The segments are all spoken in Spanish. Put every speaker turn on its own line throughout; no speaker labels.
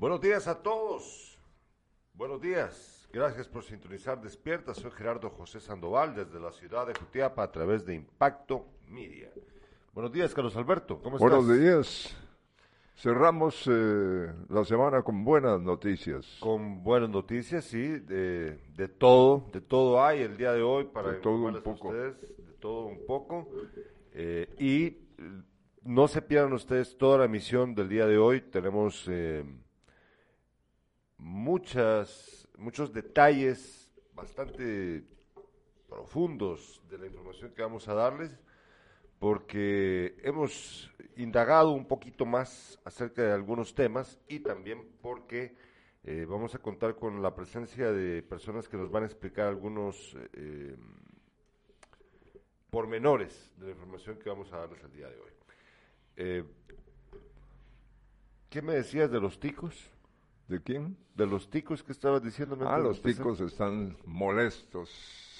Buenos días a todos. Buenos días. Gracias por sintonizar Despierta. Soy Gerardo José Sandoval desde la ciudad de Jutiapa a través de Impacto Media. Buenos días, Carlos Alberto. ¿Cómo estás?
Buenos días. Cerramos eh, la semana con buenas noticias.
Con buenas noticias, sí, de, de todo, de todo hay el día de hoy para
De todo un poco.
ustedes, de todo un poco. Eh, y eh, no se pierdan ustedes toda la emisión del día de hoy. Tenemos eh, muchas, muchos detalles bastante profundos de la información que vamos a darles porque hemos indagado un poquito más acerca de algunos temas y también porque eh, vamos a contar con la presencia de personas que nos van a explicar algunos eh, pormenores de la información que vamos a darles el día de hoy. Eh, ¿Qué me decías de los ticos?
¿De quién?
De los ticos que estabas diciendo.
Ah, los ticos están molestos.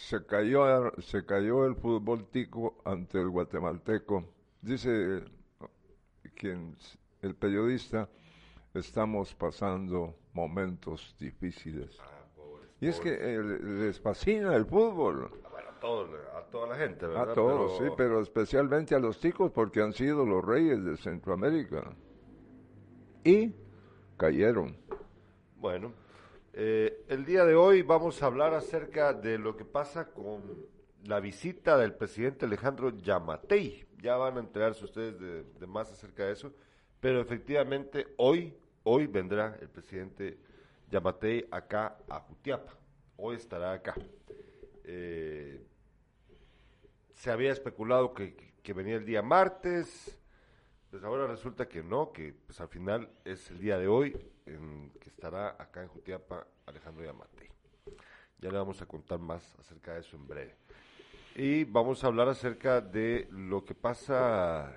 Se cayó, se cayó el fútbol tico ante el guatemalteco. Dice quien, el periodista, estamos pasando momentos difíciles. Y es que eh, les fascina el fútbol.
Bueno, a, todo- a toda la gente, ¿verdad?
A todos,
Pero-
sí, pero especialmente a los ticos porque han sido los reyes de Centroamérica. Y cayeron.
Bueno, eh, el día de hoy vamos a hablar acerca de lo que pasa con la visita del presidente Alejandro Yamatei. Ya van a enterarse ustedes de, más acerca de eso, pero efectivamente hoy, hoy vendrá el presidente Yamatei acá a Jutiapa. Hoy estará acá. Eh, se había especulado que, que venía el día martes, pues ahora resulta que no, que pues al final es el día de hoy en que estará acá en Jutiapa Alejandro Yamate. Ya le vamos a contar más acerca de eso en breve. Y vamos a hablar acerca de lo que pasa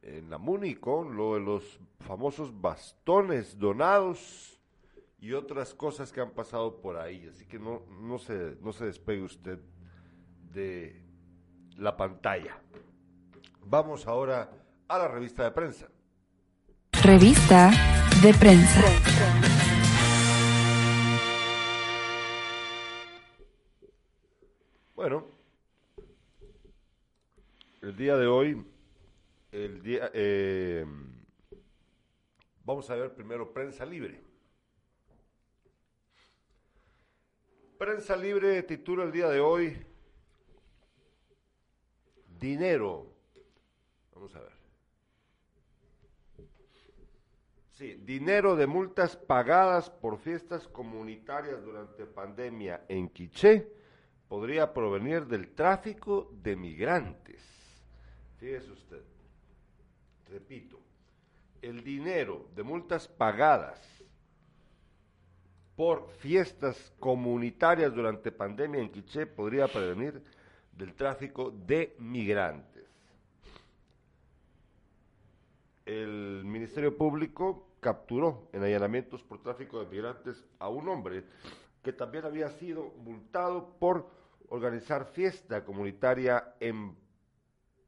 en la MUNI con lo de los famosos bastones donados y otras cosas que han pasado por ahí. Así que no, no, se, no se despegue usted de la pantalla. Vamos ahora a la revista de prensa.
Revista de prensa.
Bueno, el día de hoy, el día, eh, vamos a ver primero prensa libre. Prensa libre titula el día de hoy Dinero. Vamos a ver. Sí, dinero de multas pagadas por fiestas comunitarias durante pandemia en Quiché podría provenir del tráfico de migrantes. Fíjese usted. Repito, el dinero de multas pagadas por fiestas comunitarias durante pandemia en Quiché podría prevenir del tráfico de migrantes. El Ministerio Público capturó en allanamientos por tráfico de migrantes a un hombre que también había sido multado por organizar fiesta comunitaria en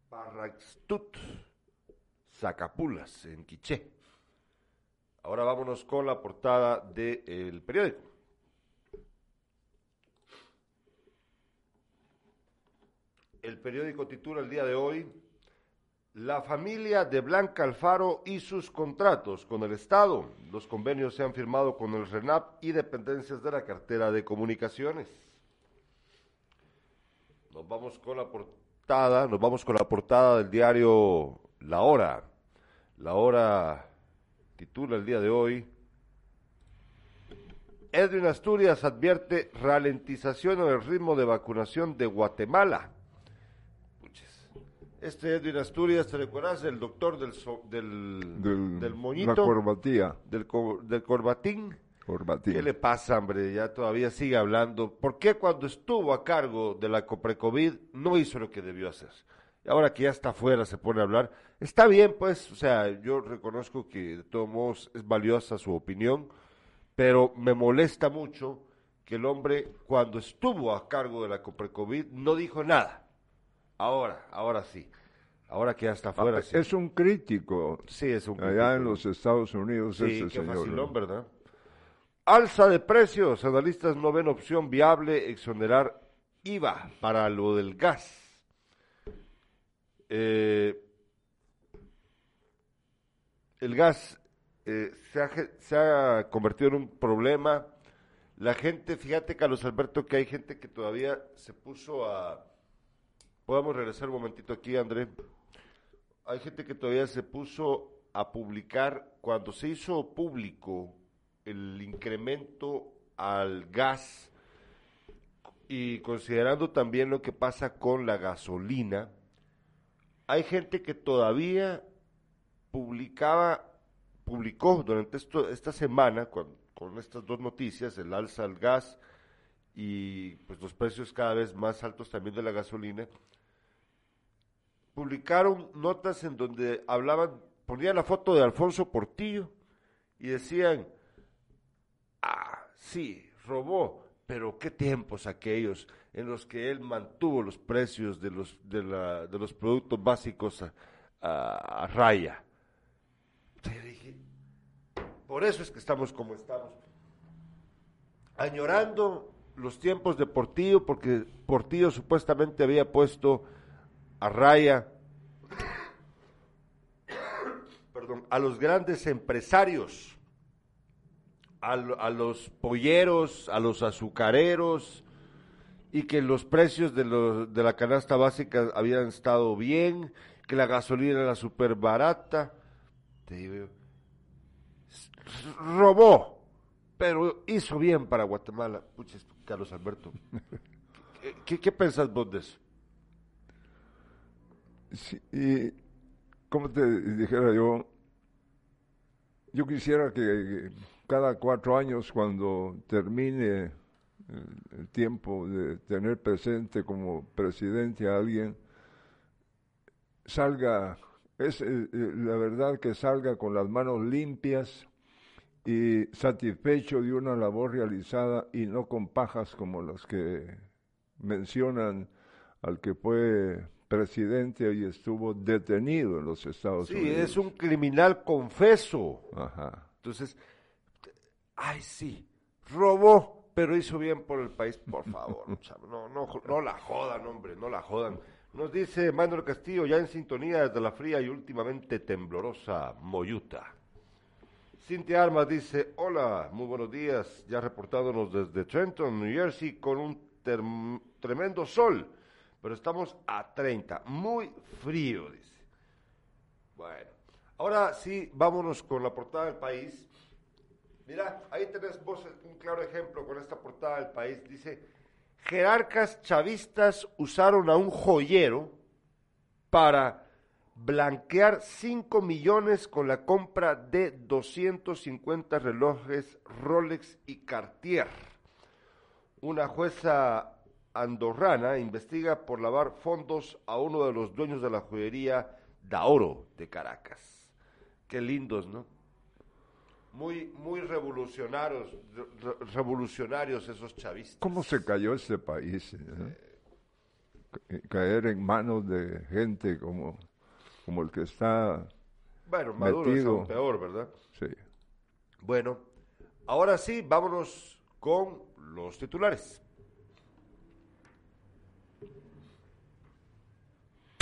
Parraxtut, Zacapulas, en Quiché. Ahora vámonos con la portada del periódico. El periódico titula el día de hoy La familia de Blanca Alfaro y sus contratos con el Estado. Los convenios se han firmado con el RENAP y dependencias de la cartera de comunicaciones. Nos vamos con la portada, nos vamos con la portada del diario La Hora. La Hora titula el día de hoy Edwin Asturias advierte ralentización en el ritmo de vacunación de Guatemala. Este Edwin Asturias, ¿te recuerdas? El doctor del, so- del,
Del,
del
La
moñito,
corbatía.
del, co- del corbatín.
corbatín.
¿Qué le pasa, hombre? Ya todavía sigue hablando. ¿Por qué cuando estuvo a cargo de la Coprecovid no hizo lo que debió hacer? Y ahora que ya está afuera se pone a hablar. Está bien, pues, o sea, yo reconozco que de todos modos es valiosa su opinión, pero me molesta mucho que el hombre cuando estuvo a cargo de la Coprecovid no dijo nada. Ahora, ahora sí. Ahora que ya está afuera.
Ah,
sí.
Es un crítico
Sí, es un
allá en
crítico.
los Estados Unidos
Sí,
ese
qué
señor.
facilón, ¿verdad? Alza de precios. Analistas no ven opción viable exonerar IVA para lo del gas. Eh, el gas eh, se, ha, se ha convertido en un problema. La gente, fíjate, Carlos Alberto, que hay gente que todavía se puso a... Podemos regresar un momentito aquí, André. Hay gente que todavía se puso a publicar, cuando se hizo público el incremento al gas y considerando también lo que pasa con la gasolina, hay gente que todavía publicaba, publicó durante esto, esta semana con, con estas dos noticias, el alza al gas y pues los precios cada vez más altos también de la gasolina, publicaron notas en donde hablaban, ponían la foto de Alfonso Portillo y decían, ah, sí, robó, pero qué tiempos aquellos en los que él mantuvo los precios de los, de la, de los productos básicos a, raya. Dije, por eso es que estamos como estamos. Añorando los tiempos de Portillo, porque Portillo supuestamente había puesto a raya perdón, a los grandes empresarios, a, lo- a los polleros, a los azucareros, y que los precios de, los, de la canasta básica habían estado bien, que la gasolina era súper barata. Te digo robó, pero hizo bien para Guatemala. Puches, Carlos Alberto. ¿Qué, qué, qué pensás vos de eso?
Sí, y como te dijera yo, yo quisiera que cada cuatro años cuando termine el, tiempo de tener presente como presidente a alguien, salga, es eh, eh, la verdad que salga con las manos limpias y satisfecho de una labor realizada y no con pajas como las que mencionan al que fue presidente y estuvo detenido en los Estados
Sí,
Unidos.
es un criminal confeso.
Ajá.
Entonces, ay, sí, robó, pero hizo bien por el país, por favor, no, no, no la jodan, hombre, no la jodan. Nos dice Manuel Castillo, ya en sintonía desde la fría y últimamente temblorosa Moyuta. Cintia Armas dice, hola, muy buenos días, ya reportándonos desde Trenton, New Jersey, con un tremendo sol, pero estamos a 30, muy frío, dice. Bueno, ahora sí, vámonos con la portada del país. Mira, ahí tenés un claro ejemplo con esta portada del país. Dice, jerarcas chavistas usaron a un joyero para blanquear 5 millones con la compra de 250 relojes Rolex y Cartier. Una jueza andorrana investiga por lavar fondos a uno de los dueños de la joyería Daoro de Caracas. Qué lindos, ¿no? Muy, muy revolucionarios, re- revolucionarios esos chavistas.
¿Cómo se cayó este país? eh? Ca- Caer en manos de gente como, como el que está,
Bueno, Maduro es
metido.
aún peor, ¿verdad?
sí.
Bueno, ahora sí, vámonos con los titulares.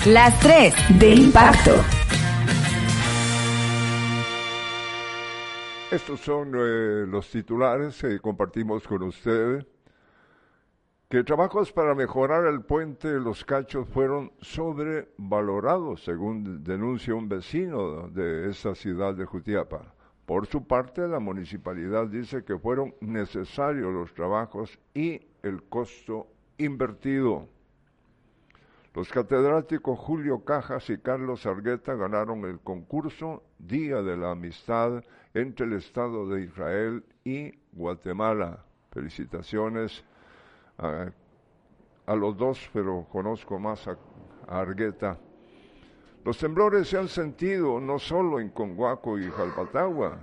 Las 3 de impacto.
Estos son eh, los titulares que compartimos con ustedes. Que trabajos para mejorar el puente de Los Cachos fueron sobrevalorados, según denuncia un vecino de esa ciudad de Jutiapa. Por su parte, la municipalidad dice que fueron necesarios los trabajos y el costo invertido. Los catedráticos Julio Cajas y Carlos Argueta ganaron el concurso Día de la Amistad entre el Estado de Israel y Guatemala. Felicitaciones a, los dos, pero conozco más a, a Argueta. Los temblores se han sentido no solo en Conguaco y Jalpatagua,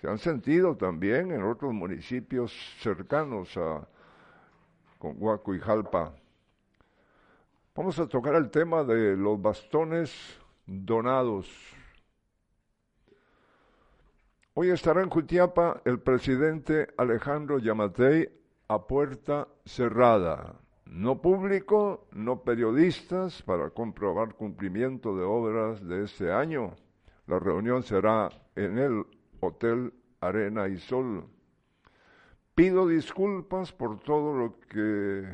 se han sentido también en otros municipios cercanos a Conguaco y Jalpa. Vamos a tocar el tema de los bastones donados. Hoy estará en Jutiapa el presidente Alejandro Yamatei a puerta cerrada. No público, no periodistas para comprobar cumplimiento de obras de este año. La reunión será en el Hotel Arena y Sol. Pido disculpas por todo lo que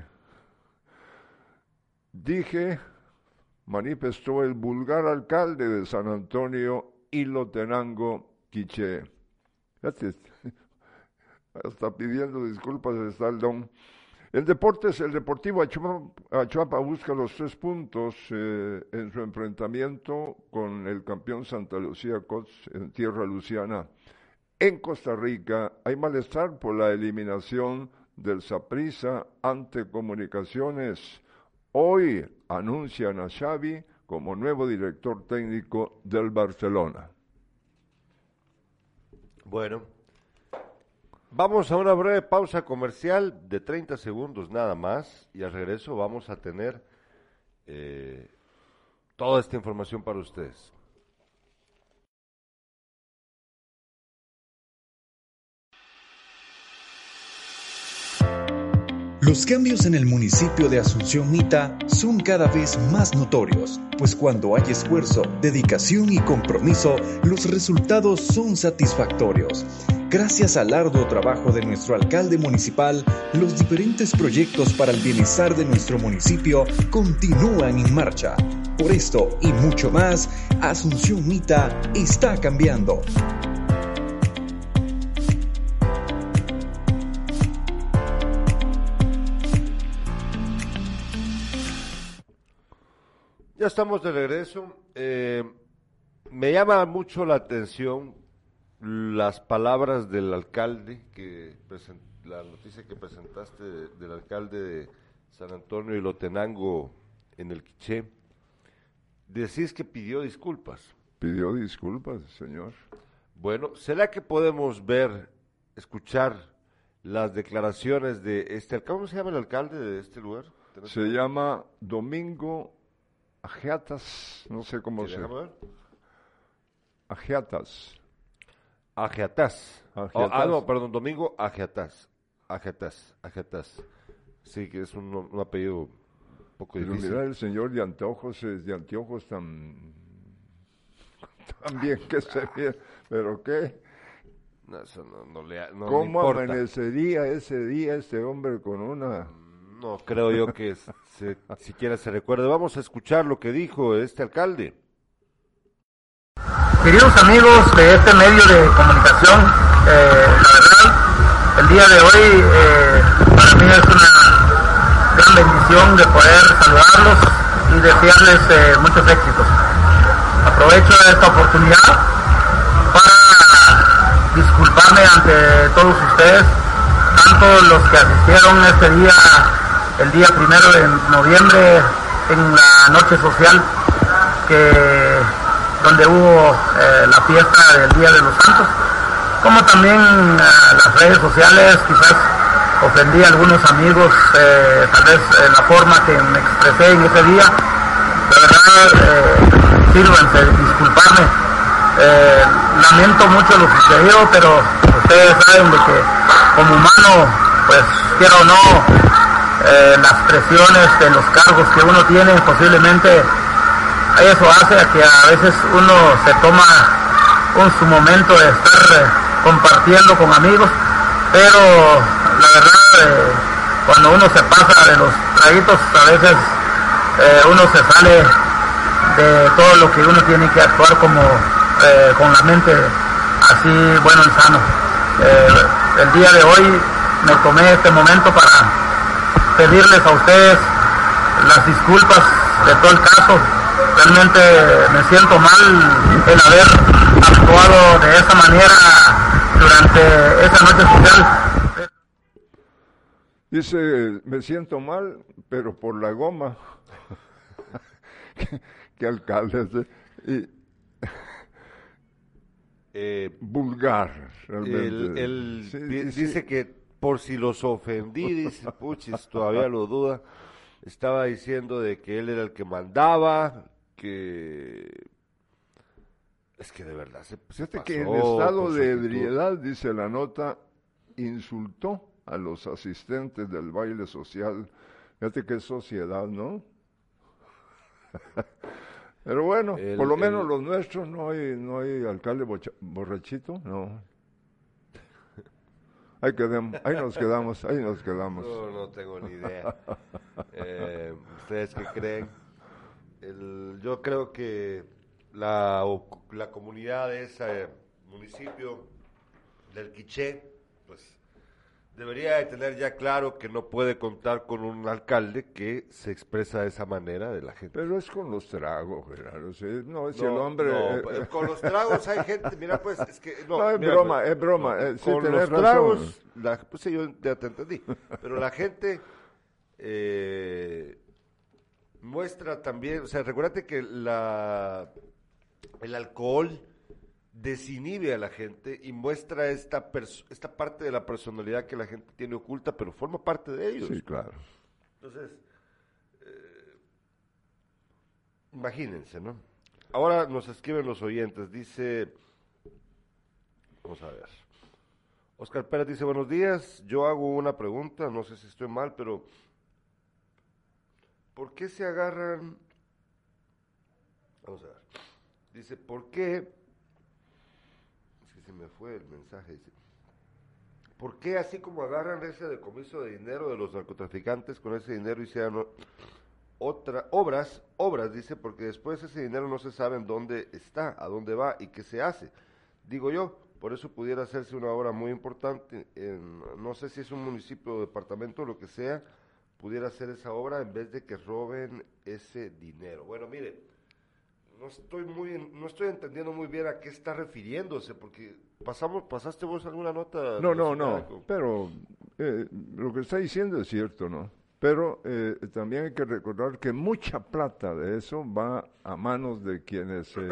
dije, manifestó el vulgar alcalde de San Antonio, Ilotenango Quiché. Hasta pidiendo disculpas está el don. El el Deportivo Achuapa, busca los tres puntos eh, en su enfrentamiento con el campeón Santa Lucía Cots en tierra luciana. En Costa Rica hay malestar por la eliminación del Saprisa ante Comunicaciones. Hoy anuncian a Xavi como nuevo director técnico del Barcelona.
Bueno, vamos a una breve pausa comercial de 30 segundos nada más y al regreso vamos a tener eh, toda esta información para ustedes.
Los cambios en el municipio de Asunción Mita son cada vez más notorios, pues cuando hay esfuerzo, dedicación y compromiso, los resultados son satisfactorios. Gracias al arduo trabajo de nuestro alcalde municipal, los diferentes proyectos para el bienestar de nuestro municipio continúan en marcha. Por esto y mucho más, Asunción Mita está cambiando.
Ya estamos de regreso. Eh, me llama mucho la atención las palabras del alcalde, que la noticia que presentaste del alcalde de San Antonio y Lotenango en el Quiché. Decís que pidió disculpas.
Pidió disculpas, señor.
Bueno, ¿será que podemos ver, escuchar las declaraciones de este ¿Cómo se llama el alcalde de este lugar?
Se llama Domingo Ajeatas, no sé cómo se llama. Ajeatas.
Ajeatas. ah, no, perdón, Domingo Ajeatas. Ajeatas, Ajeatas. Sí, que es un, apellido poco Pero difícil.
Mira, el señor de anteojos es de anteojos tan, tan bien que se ve, pero ¿qué?
No, eso no, no le no
¿Cómo amanecería ese día este hombre con una
no creo yo que se, siquiera se recuerde. Vamos a escuchar lo que dijo este alcalde.
Queridos amigos de este medio de comunicación, eh, la verdad, el día de hoy eh, para mí es una gran bendición de poder saludarlos y desearles eh, muchos éxitos. Aprovecho esta oportunidad para disculparme ante todos ustedes, tanto los que asistieron este día el día primero de noviembre en la noche social que donde hubo eh, la fiesta del Día de los Santos, como también eh, las redes sociales quizás ofendí a algunos amigos, eh, tal vez en la forma que me expresé en ese día. La verdad, sírvanse, disculparme. lamento mucho lo sucedido, pero ustedes saben de que como humano, pues quiero o no, eh, las presiones de los cargos que uno tiene, posiblemente eso hace a que a veces uno se toma un su momento de estar eh, compartiendo con amigos, pero la verdad eh, cuando uno se pasa de los traguitos a veces uno se sale de todo lo que uno tiene que actuar como con la mente así bueno y sano. el día de hoy me tomé este momento para pedirles a ustedes las disculpas de todo el caso. Realmente me siento mal en haber actuado de esa manera durante esa noche social.
Dice, me siento mal, pero por la goma. ¿Qué, alcalde? Y, eh, vulgar,
realmente. Él, dice que por si los ofendí, dice Puchis, todavía lo duda. estaba diciendo de que él era el que mandaba, que... Es que de verdad se, se
Fíjate que en
pasó
estado de ebriedad, dice la nota, insultó a los asistentes del baile social. Fíjate qué sociedad, ¿no? Pero bueno,
El-
por lo menos
el-
los nuestros no hay, no hay alcalde borrachito, no. Ahí, quedem- ahí nos quedamos, ahí nos quedamos.
No, no tengo ni idea. Eh, ¿Ustedes qué creen? El- yo creo que la, la comunidad de ese municipio del Quiché, pues debería de tener ya claro que no puede contar con un alcalde que se expresa de esa manera de la gente.
Pero es con los tragos, Gerardo. No, si el hombre...
no,
eh,
con los tragos hay gente, mira pues, es que... No,
No, es
mira,
broma,
pues,
es broma, eh, sí,
con
tenés
los
razón.
tragos, la- pues sí, yo ya te entendí, pero la gente eh, muestra también, o sea, recuérdate que la, el alcohol desinhibe a la gente y muestra esta, esta parte de la personalidad que la gente tiene oculta, pero forma parte de ellos.
sí, claro.
Entonces, eh, imagínense, ¿no? Ahora nos escriben los oyentes, dice, vamos a ver. Oscar Pérez dice, buenos días, yo hago una pregunta, no sé si estoy mal, pero ¿por qué se agarran? Vamos a ver. Dice, ¿por qué? Se me fue el mensaje, dice. ¿Por qué así como agarran ese decomiso de dinero de los narcotraficantes con ese dinero hicieran o- otra obras, obras dice, porque después ese dinero no se sabe en dónde está, a dónde va y qué se hace. Digo yo, por eso pudiera hacerse una obra muy importante, en, no sé si es un municipio o departamento o lo que sea, pudiera hacer esa obra en vez de que roben ese dinero. Bueno, mire, no estoy muy, no estoy entendiendo muy bien a qué está refiriéndose, porque pasamos, pasaste vos alguna nota.
No, no, no, pero eh, lo que está diciendo es cierto, ¿no? Pero eh, también hay que recordar que mucha plata de eso va a manos de quienes eh,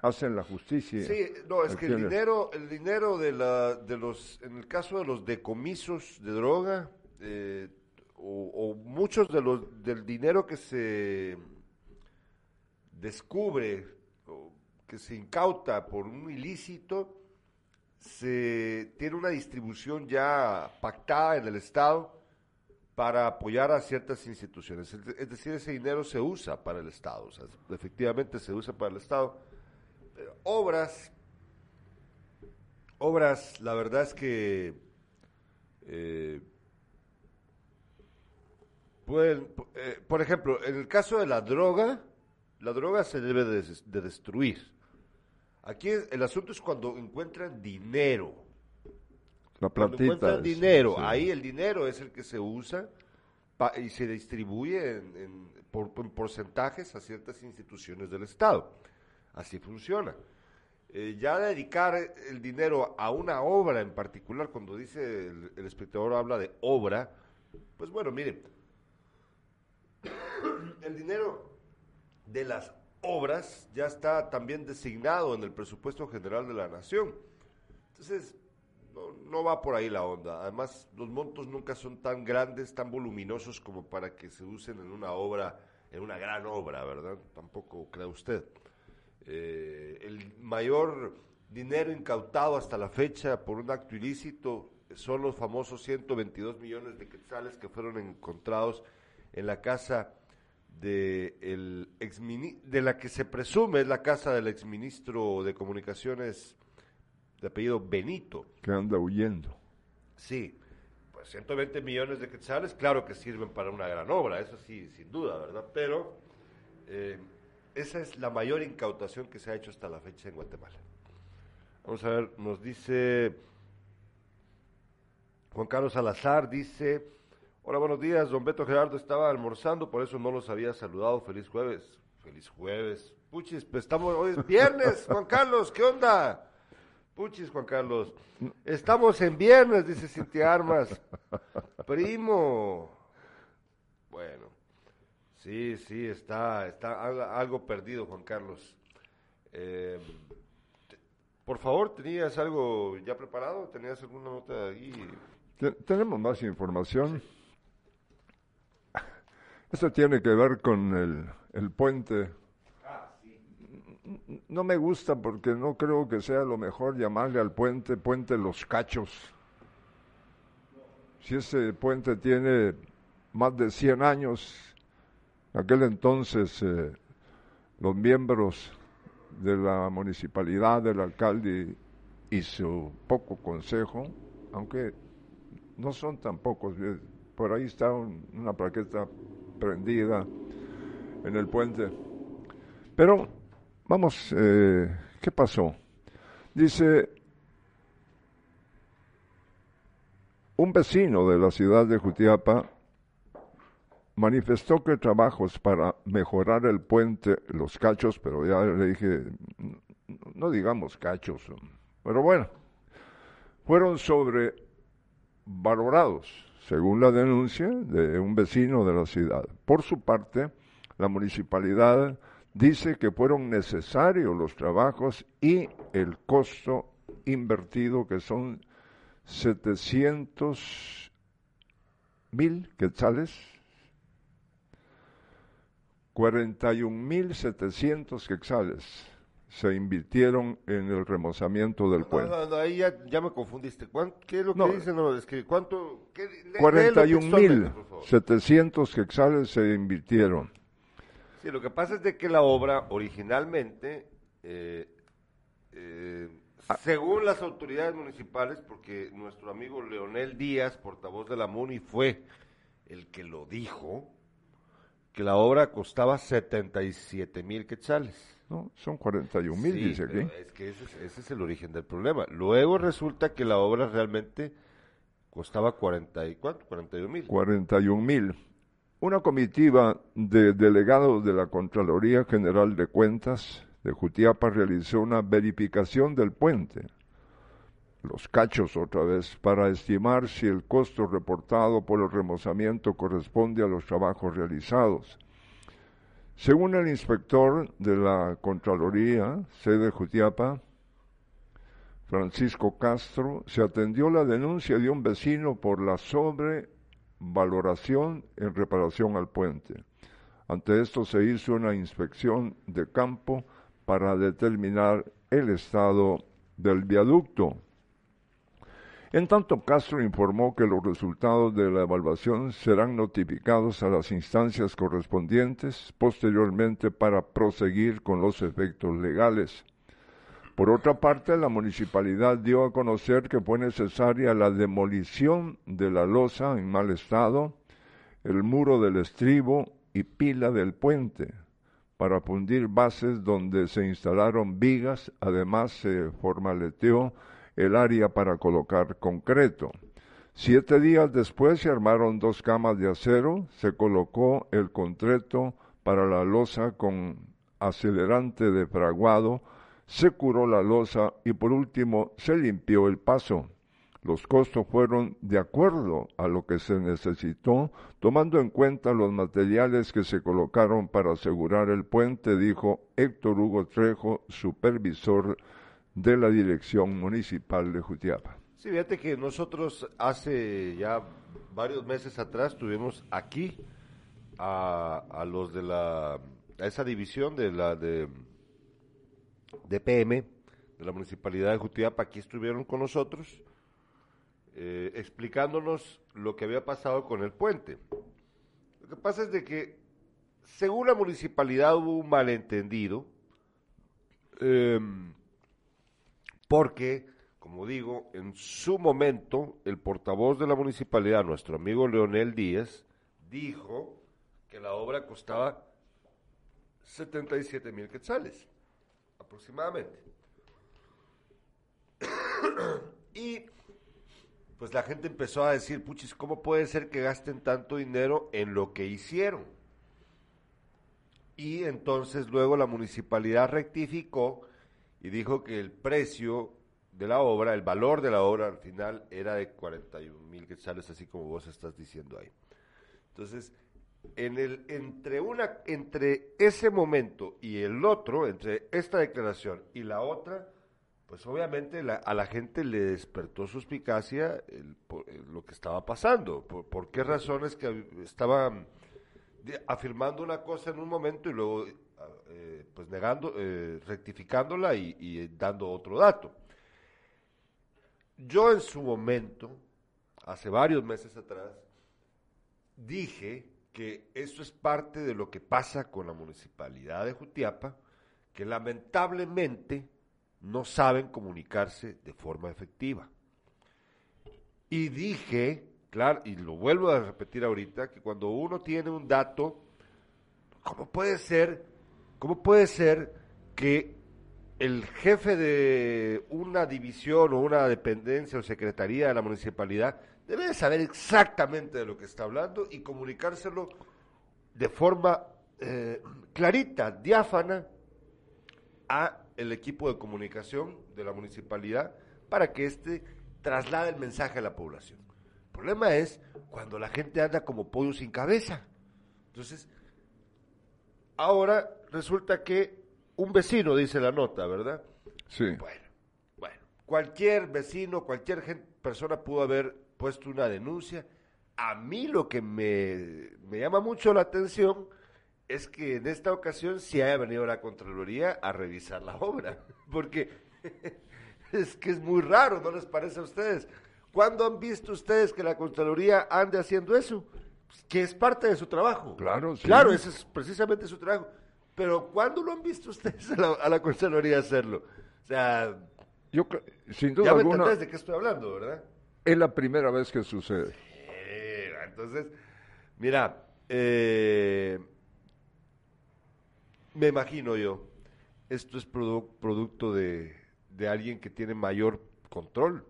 hacen la justicia.
Sí, no, es
¿A
que el dinero, el dinero de la, de los, en el caso de los decomisos de droga, eh, o, o muchos de los, del dinero que se descubre, que se incauta por un ilícito, se tiene una distribución ya pactada en el Estado para apoyar a ciertas instituciones. Es de- es decir, ese dinero se usa para el Estado, efectivamente se usa para el Estado. Obras, obras, la verdad es que eh, pueden, eh, por ejemplo, en el caso de la droga, la droga se debe de, des- de destruir. Aquí el asunto es cuando encuentran dinero.
La
Cuando
platita.
encuentran dinero,
sí.
ahí el dinero es el que se usa pa- y se distribuye en, en- por, en porcentajes a ciertas instituciones del Estado. Así funciona. Eh, ya dedicar el dinero a una obra en particular, cuando dice el, el espectador habla de obra, pues bueno, miren, el dinero de las obras ya está también designado en el presupuesto general de la nación. Entonces, no, no va por ahí la onda. Además, los montos nunca son tan grandes, tan voluminosos como para que se usen en una obra, en una gran obra, ¿verdad? Tampoco cree usted. Eh, el mayor dinero incautado hasta la fecha por un acto ilícito son los famosos 122 millones de quetzales que fueron encontrados en la casa de, el de la que se presume es la casa del exministro de Comunicaciones de apellido Benito.
Que anda huyendo.
Sí, pues 120 millones de quetzales, claro que sirven para una gran obra, eso sí, sin duda, ¿verdad? Pero eh, esa es la mayor incautación que se ha hecho hasta la fecha en Guatemala. Vamos a ver, nos dice Juan Carlos Salazar, dice, hola, buenos días, don Beto Gerardo estaba almorzando, por eso no los había saludado, feliz jueves, feliz jueves. Puchis, pues estamos, hoy es viernes, Juan Carlos, ¿qué onda? Puchis, Juan Carlos. Estamos en viernes, dice Cintia Armas. Primo. Bueno. Sí, sí, está, está algo, perdido, Juan Carlos. Eh, por favor, ¿tenías algo ya preparado? ¿Tenías alguna nota ahí?
Te- tenemos más información. Esto tiene que ver con el, el puente. No me gusta porque no creo que sea lo mejor llamarle al puente puente Los Cachos. Si ese puente tiene más de 100 años, en aquel entonces eh, los miembros de la municipalidad, del alcalde y su poco consejo, aunque no son tan pocos, eh, por ahí está una plaqueta prendida en el puente. Pero vamos, eh, ¿qué pasó? Dice, un vecino de la ciudad de Jutiapa manifestó que trabajos para mejorar el puente, los cachos, pero ya le dije, no digamos cachos, pero bueno, fueron sobrevalorados, según la denuncia de un vecino de la ciudad. Por su parte, la municipalidad dice que fueron necesarios los trabajos y el costo invertido, que son 700 mil quetzales 41.700 quexales se invirtieron en el remozamiento del puente.
No, no, ahí ya, ya, me confundiste. ¿Qué es lo que dicen? No, es que ¿cuánto?
41.700 quexales se invirtieron.
Sí, lo que pasa es de que la obra originalmente, eh, eh, ah. según las autoridades municipales, porque nuestro amigo Leonel Díaz, portavoz de la MUNI, fue el que lo dijo, que la obra costaba 77 mil quetzales.
No, son 41 mil, dice aquí.
Es que ese es, el origen del problema. Luego resulta que la obra realmente costaba 40 y, ¿cuánto? 41 mil.
41 mil. Una comitiva de delegados de la Contraloría General de Cuentas de Jutiapa realizó una verificación del puente los cachos otra vez, para estimar si el costo reportado por el remozamiento corresponde a los trabajos realizados. Según el inspector de la Contraloría, sede Jutiapa, Francisco Castro, se atendió la denuncia de un vecino por la sobrevaloración en reparación al puente. Ante esto se hizo una inspección de campo para determinar el estado del viaducto. En tanto, Castro informó que los resultados de la evaluación serán notificados a las instancias correspondientes posteriormente para proseguir con los efectos legales. Por otra parte, la municipalidad dio a conocer que fue necesaria la demolición de la losa en mal estado, el muro del estribo y pila del puente para fundir bases donde se instalaron vigas, además se formaleteó el área para colocar concreto. Siete días después se armaron dos camas de acero, se colocó el concreto para la losa con acelerante de fraguado, se curó la losa y por último se limpió el paso. Los costos fueron de acuerdo a lo que se necesitó, tomando en cuenta los materiales que se colocaron para asegurar el puente, dijo Héctor Hugo Trejo, supervisor de la Dirección Municipal de Jutiapa.
Sí, fíjate que nosotros hace ya varios meses atrás tuvimos aquí a, los de la a esa división de la de, de PM de la municipalidad de Jutiapa aquí estuvieron con nosotros eh, explicándonos lo que había pasado con el puente. Lo que pasa es de que según la municipalidad hubo un malentendido eh, porque, como digo, en su momento el portavoz de la municipalidad, nuestro amigo Leonel Díaz, dijo que la obra costaba 77 mil quetzales, aproximadamente. y pues la gente empezó a decir, puchis, ¿cómo puede ser que gasten tanto dinero en lo que hicieron? Y entonces luego la municipalidad rectificó y dijo que el precio de la obra, el valor de la obra al final era de 41 mil quetzales, así como vos estás diciendo ahí. Entonces, en el, entre, una, entre ese momento y el otro, entre esta declaración y la otra, pues obviamente a la gente le despertó suspicacia el, lo que estaba pasando. Por, ¿Por, qué razones que estaban afirmando una cosa en un momento y luego eh, pues negando, eh, rectificándola y, y, dando otro dato. Yo en su momento, hace varios meses atrás, dije que eso es parte de lo que pasa con la municipalidad de Jutiapa, que lamentablemente no saben comunicarse de forma efectiva. Y dije, claro, y lo vuelvo a repetir ahorita, que cuando uno tiene un dato, ¿cómo puede ser, cómo puede ser que el jefe de una división o una dependencia o secretaría de la municipalidad debe saber exactamente de lo que está hablando y comunicárselo de forma eh, clarita, diáfana, a el equipo de comunicación de la municipalidad para que éste traslade el mensaje a la población. El problema es cuando la gente anda como pollo sin cabeza. Entonces, ahora resulta que un vecino, dice la nota, ¿verdad?
Sí.
Bueno, bueno, cualquier vecino, cualquier persona pudo haber puesto una denuncia. A mí lo que me, me llama mucho la atención es que en esta ocasión sí haya venido la Contraloría a revisar la obra, porque es que es muy raro, ¿no les parece a ustedes? ¿Cuándo han visto ustedes que la Contraloría ande haciendo eso? Pues, que es parte de su trabajo.
Claro, sí.
Claro, ese es precisamente su trabajo. Pero ¿cuándo lo han visto ustedes a la, a la Contraloría hacerlo? O sea,
yo sin duda
ya me
alguna
de qué estoy hablando, ¿verdad?
Es la primera vez que sucede.
entonces, mira, eh, me imagino yo, esto es producto de, de, alguien que tiene mayor control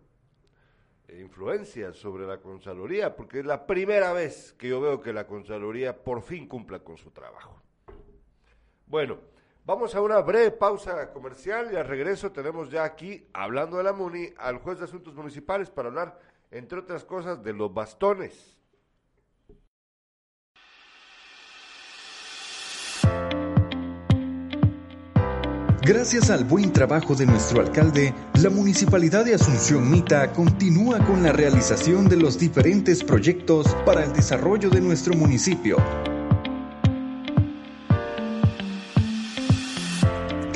e influencia sobre la Contraloría, porque es la primera vez que yo veo que la Contraloría por fin cumpla con su trabajo. Bueno, vamos a una breve pausa comercial y al regreso tenemos ya aquí, hablando de la MUNI, al juez de asuntos municipales para hablar, entre otras cosas, de los bastones.
Gracias al buen trabajo de nuestro alcalde, la Municipalidad de Asunción Mita continúa con la realización de los diferentes proyectos para el desarrollo de nuestro municipio.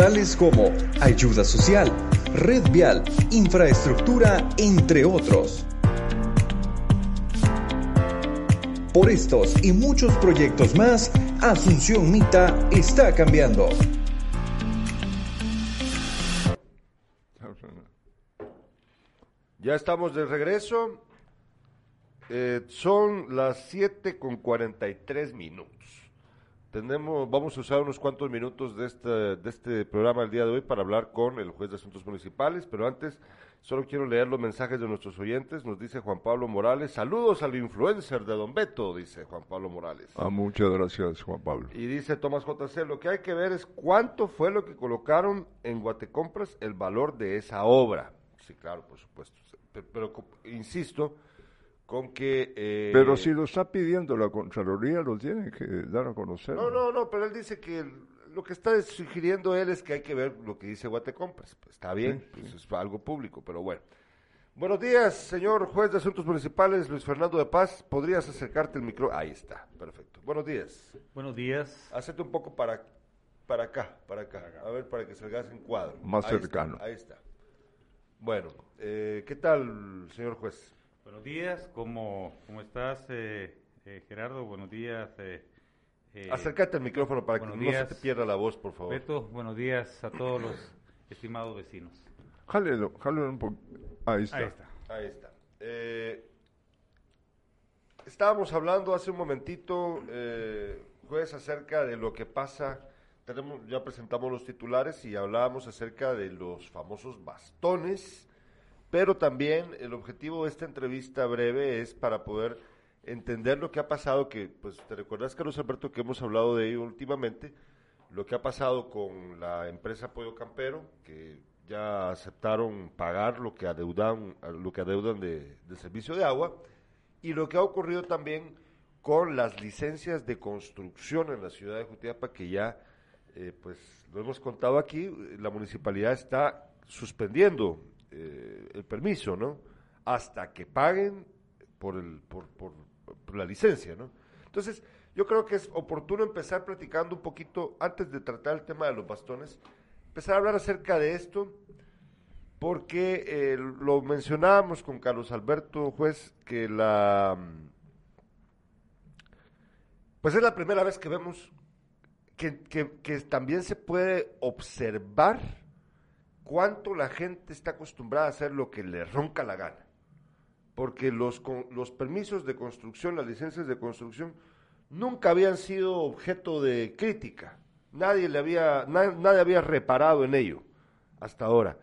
Tales como ayuda social, red vial, infraestructura, entre otros. Por estos y muchos proyectos más, Asunción Mita está cambiando.
Ya estamos de regreso. Eh, son las 7 con 43 minutos. Tenemos, vamos a usar unos cuantos minutos de este, de este programa el día de hoy para hablar con el juez de asuntos municipales, pero antes solo quiero leer los mensajes de nuestros oyentes. Nos dice Juan Pablo Morales, saludos al influencer de Don Beto, dice Juan Pablo Morales.
Ah, muchas gracias, Juan Pablo.
Y dice Tomás JC, lo que hay que ver es cuánto fue lo que colocaron en Guatecompras el valor de esa obra. Sí, claro, por supuesto pero, insisto con que...
Eh, pero si lo está pidiendo la Contraloría, lo tiene que dar a conocer.
No, no, no, pero él dice que lo que está sugiriendo él es que hay que ver lo que dice Guatecompras. Pues está bien, pues es algo público, pero bueno. Buenos días, señor juez de asuntos municipales, Luis Fernando de Paz. ¿Podrías acercarte el micro? Ahí está, perfecto. Buenos días.
Buenos días.
Hacete un poco para, para acá, para acá. A ver, para que salgas en cuadro.
Más cercano.
ahí está. Bueno, eh, ¿qué tal, señor juez?
Buenos días, ¿cómo, cómo estás, eh, eh, Gerardo? Buenos días.
Acércate al micrófono para que no se te pierda la voz, por favor.
Beto, buenos días a todos los estimados vecinos.
Jálelo, jálelo un poco. Ahí está.
Ahí está. Ahí está. estábamos hablando hace un momentito, juez, acerca de lo que pasa tenemos, ya presentamos los titulares y hablábamos acerca de los famosos bastones, pero también el objetivo de esta entrevista breve es para poder entender lo que ha pasado, que pues te recuerdas, Carlos Alberto, que hemos hablado de ello últimamente, lo que ha pasado con la empresa Pollo Campero, que ya aceptaron pagar lo que adeudan, lo que adeudan de, servicio de agua, y lo que ha ocurrido también con las licencias de construcción en la ciudad de Jutiapa, que ya eh, pues lo hemos contado aquí, la municipalidad está suspendiendo eh, el permiso, ¿no? Hasta que paguen por, el, por, por, la licencia, ¿no? Entonces, yo creo que es oportuno empezar platicando un poquito, antes de tratar el tema de los bastones, empezar a hablar acerca de esto, porque eh, lo mencionábamos con Carlos Alberto Juez, que la... Pues es la primera vez que vemos que, que, que también se puede observar cuánto la gente está acostumbrada a hacer lo que le ronca la gana. Porque los, con- los permisos de construcción, las licencias de construcción, nunca habían sido objeto de crítica. Nadie, le había, na- nadie había reparado en ello hasta ahora.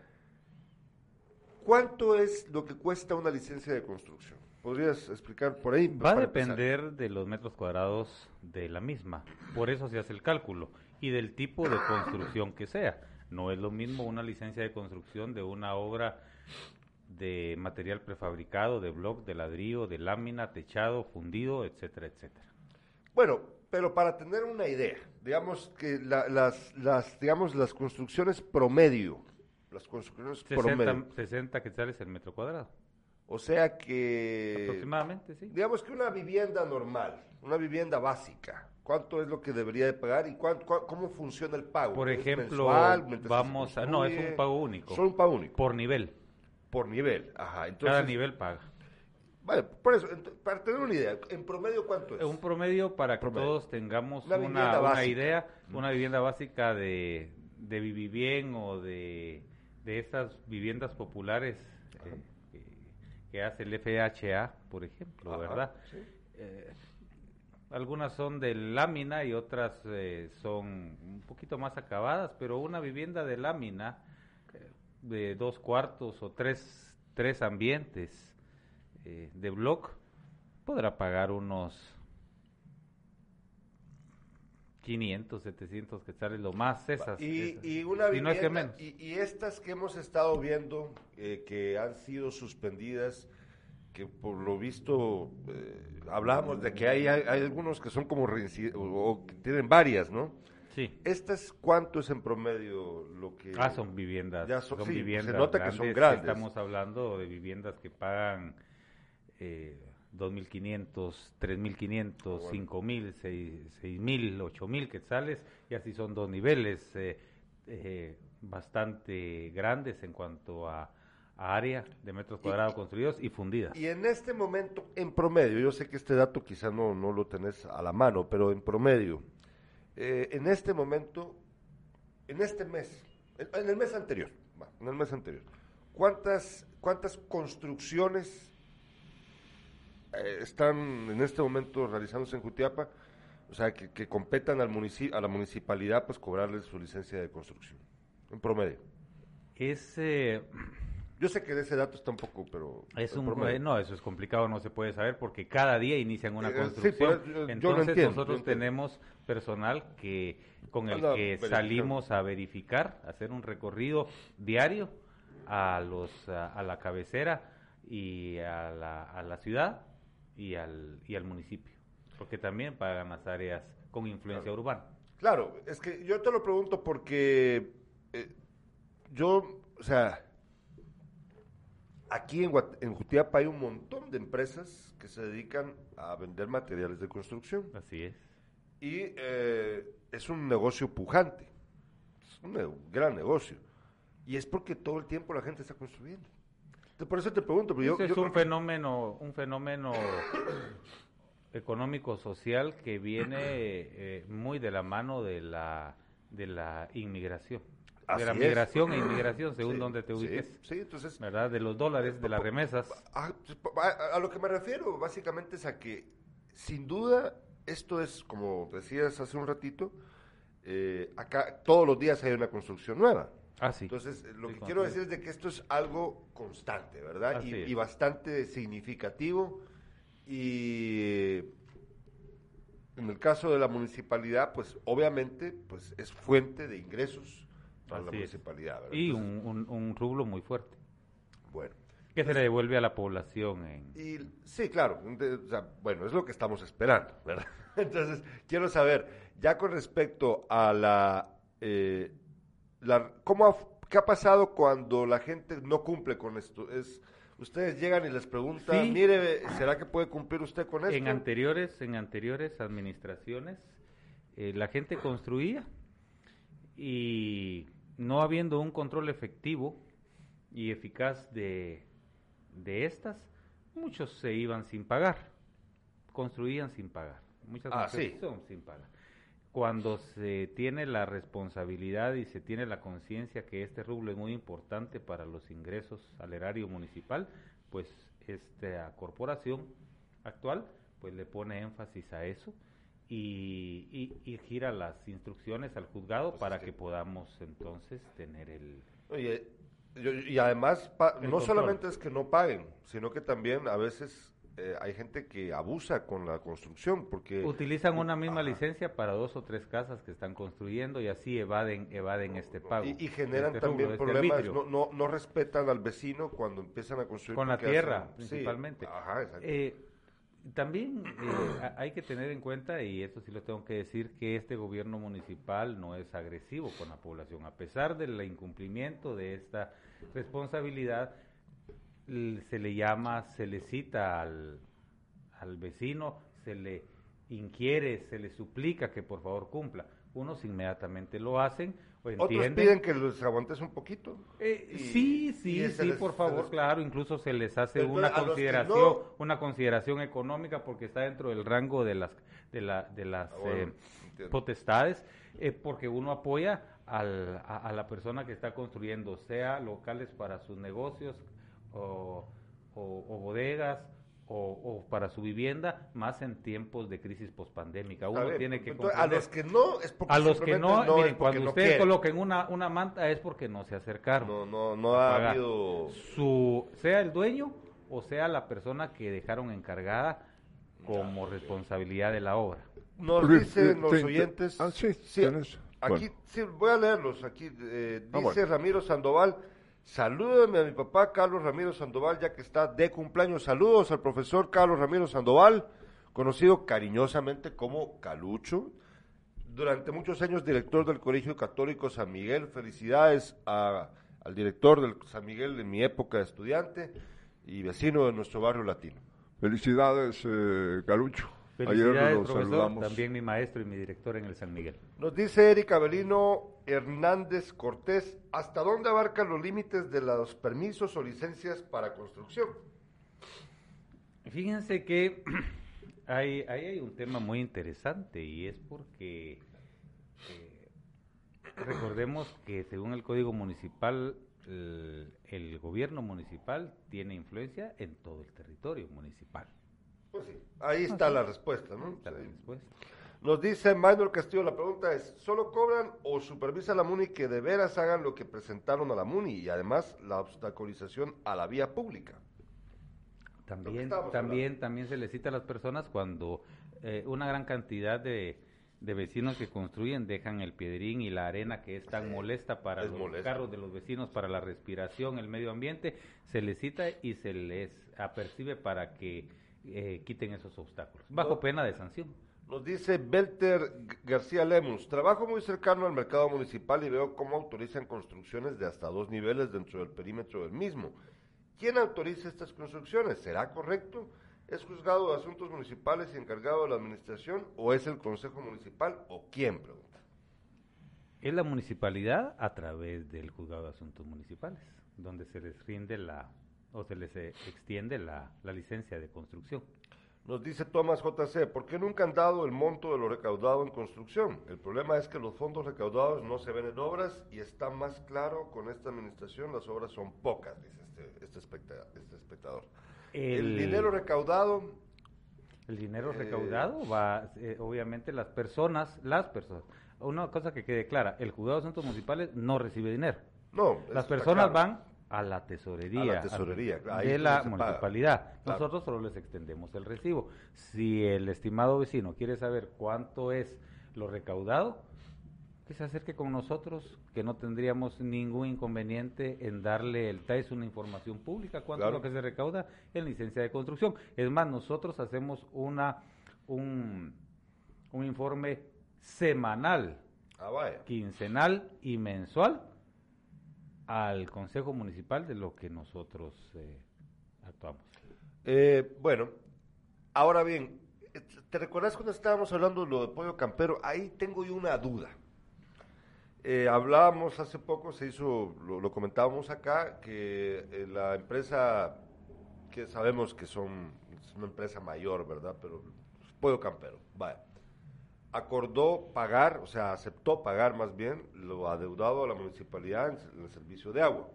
¿Cuánto es lo que cuesta una licencia de construcción? ¿Podrías explicar por ahí?
Va a
empezar?
depender de los metros cuadrados de la misma. Por eso se hace el cálculo. Y del tipo de construcción que sea. No es lo mismo una licencia de construcción de una obra de material prefabricado, de bloc, de ladrillo, de lámina, techado, fundido, etcétera, etcétera.
Bueno, pero para tener una idea, digamos que la- las, las, digamos, las construcciones promedio, las construcciones
60,
promedio,
60 quetzales el metro cuadrado.
O sea que,
Aproximadamente, sí.
digamos que una vivienda normal, una vivienda básica, ¿cuánto es lo que debería de pagar y cuán- cuán- cómo funciona el pago?
Por
¿Es
ejemplo,
mensual,
vamos a... No, es un pago único.
Solo un pago único, por,
Por nivel.
nivel, ajá. Entonces,
Cada nivel paga.
Vale, por eso, para tener una idea, en promedio, ¿cuánto es?
Un promedio para que
Promedio.
todos tengamos
Una
una,
vivienda
una idea, vivienda básica de, de Vivibien o de, de estas viviendas populares eh, que, hace el FHA, por ejemplo,
Ajá,
¿verdad?
sí.
Eh, algunas son de lámina y otras eh, son un poquito más acabadas, pero una vivienda de lámina de dos cuartos o tres, tres ambientes eh, de block podrá pagar unos 500, 700 quetzales, lo más esas.
Y,
esas.
y una
Si no es que
vivienda-
menos.
y, y estas que hemos estado viendo, eh, que han sido suspendidas, que por lo visto eh, hablábamos de que hay, hay, hay algunos que son como o, que tienen varias, ¿no?
Sí.
¿Estas cuánto es en promedio lo que...?
Ah, son viviendas.
Ya son-
son
sí, se
viviendas
nota que son grandes.
Estamos hablando de viviendas que pagan eh, 2.500, 3.500,
bueno.
5.000, 6.000, 8.000 quetzales. Y así son dos niveles eh, eh, bastante grandes en cuanto a, a área de metros cuadrados construidos y fundidas.
Y en este momento, en promedio, yo sé que este dato quizás no, no lo tenés a la mano, pero en promedio, eh, en este momento, en este mes, en, en el mes anterior, en el mes anterior, ¿cuántas, cuántas construcciones están en este momento realizándose en Jutiapa? O sea, que, que competan al munici- a la municipalidad, pues cobrarles su licencia de construcción, en promedio.
Es, eh,
Yo sé que ese dato está un poco, pero...
Es un,
promedio.
eh, no, eso es complicado, no se puede saber porque cada día inician una
Eh, sí,
construcción.
pues, lo
Entonces
entiendo,
nosotros tenemos personal que con el
Anda
que salimos a verificar, hacer un recorrido diario a los a, a la cabecera y a la, a la ciudad y al y al municipio, porque también pagan las áreas con influencia urbana.
Claro, es que yo te lo pregunto porque eh, yo, o sea, aquí en, Guat- en Jutiapa hay un montón de empresas que se dedican a vender materiales de construcción
Así es.
y eh, es un negocio pujante, es un ne- gran negocio y es porque todo el tiempo la gente está construyendo. Por eso te pregunto, pero yo,
Ese
yo
es un
que-
fenómeno, un fenómeno económico social que viene eh, muy de la mano de la de la inmigración,
Así
de la
es.
migración e inmigración según
Sí,
donde te ubiques,
Sí, entonces
¿verdad? De los dólares, de las remesas.
Ah, pues, a, a lo que me refiero básicamente es a que, sin duda, esto es, como decías hace un ratito, eh, acá todos los días hay una construcción nueva.
Ah, sí.
Entonces, eh, lo
Sí,
que quiero decir es de que esto es algo constante, ¿verdad? Y, bastante significativo. Y en el caso de la municipalidad, pues obviamente, pues es fuente de ingresos para la
Así
municipalidad, ¿verdad?
y
Entonces,
un, un, un rublo muy fuerte
bueno.
que se le devuelve a la población en
Y sí, claro, ente- o sea, bueno, es lo que estamos esperando, ¿verdad? Entonces, quiero saber, ya con respecto a la, eh, la ¿cómo ha- qué ha pasado cuando la gente no cumple con esto? Es Ustedes llegan y les preguntan,
Sí.
mire, ¿será que puede cumplir usted con esto?
En anteriores, en anteriores administraciones, eh, la gente construía y no habiendo un control efectivo y eficaz de, de estas, muchos se iban sin pagar, construían sin pagar. Muchas
Ah, sí.
son sin pagar. Cuando se tiene la responsabilidad y se tiene la conciencia que este rublo es muy importante para los ingresos al erario municipal, pues esta corporación actual pues le pone énfasis a eso y, y- y gira las instrucciones al juzgado
Pues
para
que-
podamos entonces tener el...
Oye, y además, pa- no
control.
solamente es que no paguen, sino que también a veces eh, hay gente que abusa con la construcción, porque...
Utilizan una misma
Ajá.
licencia para dos o tres casas que están construyendo y así evaden evaden este pago.
Y, y generan
este
también
rubro, este
problemas, no, no, no respetan al vecino cuando empiezan a construir.
Con la tierra,
hacen- sí,
principalmente.
ajá.
Eh, también eh, ha- hay que tener en cuenta, y esto sí lo tengo que decir, que este gobierno municipal no es agresivo con la población. A pesar del incumplimiento de esta responsabilidad, se le llama, se le cita al, al vecino, se le inquiere, se le suplica que por favor cumpla. Unos inmediatamente lo hacen o
Otros
entienden.
piden que los aguantes un poquito.
Eh,
Y-
sí, sí, sí,
les-
por favor,
les-
claro, incluso se les hace una consideración,
no-
una consideración económica porque está dentro del rango de las de la de las
Ah, bueno,
eh, potestades, eh, porque uno apoya al- a, a la persona que está construyendo, sea locales para sus negocios o, o- o bodegas o, o para su vivienda, más en tiempos de crisis pospandémica. Uno tiene que
entonces, a los que no es porque
a los que no, miren,
porque
cuando
no
ustedes
quieren.
coloquen una, una manta es porque no se acercaron
No, no, no
a
ha
pagar.
habido...
su sea el dueño o sea la persona que dejaron encargada como responsabilidad de la obra.
Nos dicen
eh,
los
te- te-
oyentes...
ah, sí, tienes-
aquí,
bueno.
sí, voy a leerlos. Aquí eh,
Ah,
dice
bueno.
Ramiro Sandoval, salúdeme a mi papá Carlos Ramiro Sandoval, ya que está de cumpleaños. Saludos al profesor Carlos Ramiro Sandoval, conocido cariñosamente como Calucho. Durante muchos años director del Colegio Católico San Miguel. Felicidades al director del San Miguel en mi época de estudiante y vecino de nuestro barrio latino.
Felicidades, eh, Calucho. Ayer
Felicidades,
lo
profesor,
saludamos.
también mi maestro y mi director en el San Miguel.
Nos dice Erika Abelino Hernández Cortés, ¿hasta dónde abarcan los límites de los permisos o licencias para construcción?
Fíjense que hay, ahí hay un tema muy interesante y es porque eh, recordemos que según el Código Municipal, el, el gobierno municipal tiene influencia en todo el territorio municipal.
Pues sí, ahí está la respuesta, ¿no?
Está la
Sí.
respuesta.
Nos dice Manuel Castillo, la pregunta es, ¿solo cobran o supervisa la MUNI que de veras hagan lo que presentaron a la MUNI y además la obstaculización a la vía pública?
También, también, también se le cita a las personas cuando eh, una gran cantidad de, de vecinos que construyen dejan el piedrín y la arena que es tan
Sí,
molesta para los
molesta.
carros de los vecinos, para la respiración, el medio ambiente, se les cita y se les apercibe para que eh, quiten esos obstáculos, bajo
No.
pena de sanción.
Nos dice Belter García Lemus, trabajo muy cercano al mercado municipal y veo cómo autorizan construcciones de hasta dos niveles dentro del perímetro del mismo. ¿Quién autoriza estas construcciones? ¿Será correcto? ¿Es juzgado de asuntos municipales y encargado de la administración o es el consejo municipal o quién? Pregunta.
Es la municipalidad a través del juzgado de asuntos municipales, donde se les rinde la o se les eh, extiende la, la licencia de construcción.
Nos dice Tomás JC, ¿por qué nunca han dado el monto de lo recaudado en construcción? El problema es que los fondos recaudados no se ven en obras y está más claro con esta administración, las obras son pocas, dice este, este, especta- este espectador. El, dinero recaudado,
El dinero
Eh,
recaudado va, eh, obviamente las personas, las personas. Una cosa que quede clara, el juzgado de asuntos municipales no recibe dinero.
no.
Las personas
claro.
van a la tesorería,
A la tesorería,
de la municipalidad.
Claro.
Nosotros solo les extendemos el recibo. Si el estimado vecino quiere saber cuánto es lo recaudado, que se acerque con nosotros, que no tendríamos ningún inconveniente en darle el TAES una información pública, cuánto
Claro.
es lo que se recauda en licencia de construcción. Es más, nosotros hacemos una un, un informe semanal
Ah,
quincenal y mensual al Consejo Municipal de lo que nosotros eh, actuamos.
Eh, bueno, ahora bien, ¿te recuerdas cuando estábamos hablando de lo de pollo campero? Ahí tengo yo una duda. Eh, hablábamos hace poco, se hizo, lo, comentábamos acá, que la empresa, que sabemos que son, es una empresa mayor, ¿verdad? Pero pollo campero, vaya. Acordó pagar, o sea, aceptó pagar más bien lo adeudado a la municipalidad en, el servicio de agua.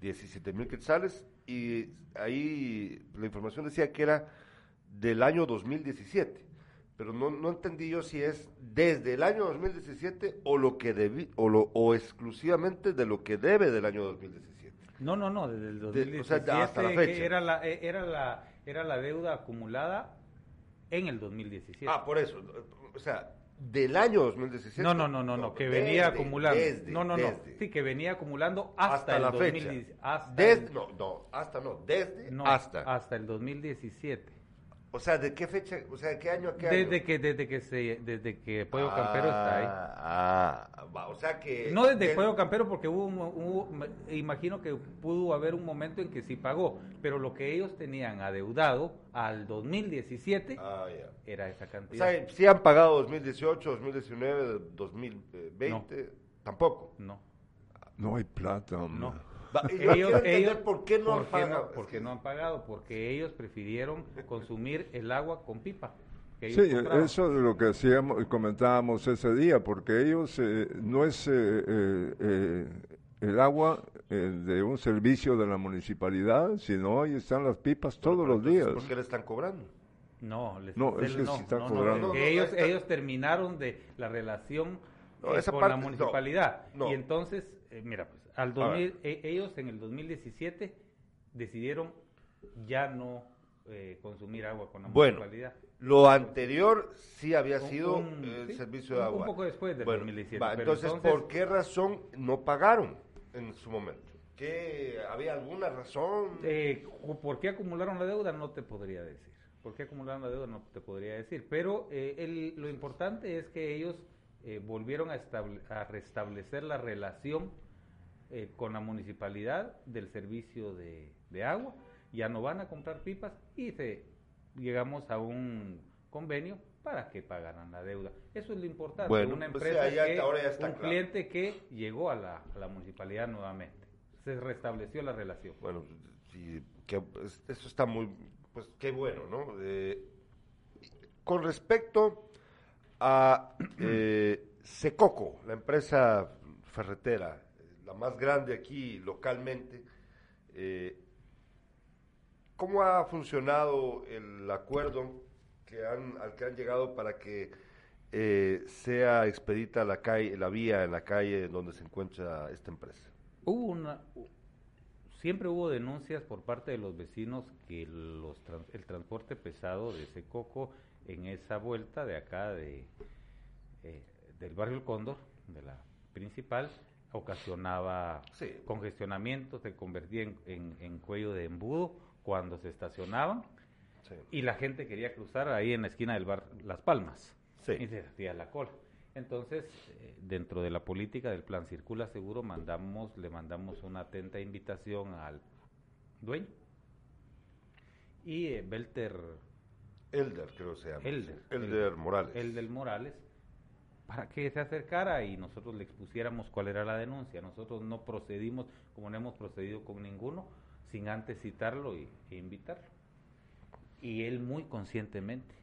17 mil quetzales y ahí la información decía que era del año 2017, pero no, no entendí yo si es desde el año 2017 o lo que o, lo, o exclusivamente de lo que debe del año 2017.
No, no, no, desde el
De- o sea,
2017
hasta la
que
fecha.
era la eh, era la era la deuda acumulada en el 2017.
Ah, por eso, o sea, del año 2017.
no, no, no, no, no, que
desde,
venía acumulando.
desde,
no, no, no.
desde.
Sí, que venía acumulando hasta,
hasta,
el
la
2017.
fecha.
Hasta
Desde-
el-
no, no, hasta no, desde
no,
hasta.
hasta el 2017.
O sea, ¿de qué fecha? O sea, ¿de qué año a qué año?
Desde que desde que se desde que Campero está ahí.
Ah, va, o sea que...
No desde
del-
Pollo Campero porque hubo, un- hubo- imagino que pudo haber un momento en que sí pagó, pero lo que ellos tenían adeudado al 2017
Ah, ya.
era esa
O
cantidad.
sea, si han pagado 2018, 2019, 2020, tampoco.
no.
No hay plata, hombre.
No.
Yo
Ellos, ellos,
¿por qué no han
por
pagado?
¿Por
Es
qué
que-
no han pagado? Porque ellos prefirieron consumir el agua con pipa.
Sí,
ellos compraban.
eso es lo que hacíamos, comentábamos ese día, porque ellos eh, no es eh, eh, eh, el agua eh, de un servicio de la municipalidad, sino ahí están las pipas todos
Pero
los días.
¿Por qué le están cobrando?
No, les-
No, es que se está
no,
cobrando.
porque
No, no,
ellos,
está-
ellos terminaron de la relación
No,
eh,
esa
con
parte,
la
no,
municipalidad.
no.
Y entonces, eh, mira, pues, al 2000, e- ellos en el 2017 decidieron ya no eh, consumir agua con la
Bueno,
municipalidad.
Lo anterior sí había
Un-
sido
un-
el
sí,
servicio de
un-
agua.
un poco después del
Bueno,
2017,
va,
pero
entonces,
entonces-
¿por qué razón no pagaron en su momento? ¿Qué, ¿Había alguna razón?
Eh, ¿Por qué acumularon la deuda? No te podría decir. ¿Por qué acumularon la deuda? No te podría decir. Pero eh, el- lo importante es que ellos eh, volvieron a, estable- a restablecer la relación eh, con la municipalidad del servicio de, de agua. Ya no van a comprar pipas y se, llegamos a un convenio para que pagaran la deuda. Eso es lo importante.
Bueno,
una
pues
empresa
ya- ya-
que,
ahora ya está
un
claro.
cliente que llegó a la, a la municipalidad nuevamente. Se restableció la relación.
Bueno, que, pues, eso está muy, pues qué bueno, ¿no? Eh, con respecto a eh, Secoco, la empresa ferretera, más grande aquí localmente, eh, ¿cómo ha funcionado el acuerdo que han, al que han llegado para que eh, sea expedita la calle, la vía en la calle donde se encuentra esta empresa?
Hubo una, siempre hubo denuncias por parte de los vecinos que los el transporte pesado de ese coco en esa vuelta de acá de eh, del barrio El Cóndor, de la principal, ocasionaba
Sí.
congestionamiento, se convertía en, en- en cuello de embudo cuando se estacionaban
Sí.
y la gente quería cruzar ahí en la esquina del bar Las Palmas.
Sí.
Y se hacía la cola. Entonces, eh, dentro de la política del plan Circula Seguro, mandamos, le mandamos una atenta invitación al dueño. Y eh, Belter,
Elder, creo que se llama.
Elder,
Elder
Elder.
Morales.
el del Morales, para que se acercara y nosotros le expusiéramos cuál era la denuncia. Nosotros no procedimos, como no hemos procedido con ninguno, sin antes citarlo y, e invitarlo. Y él muy conscientemente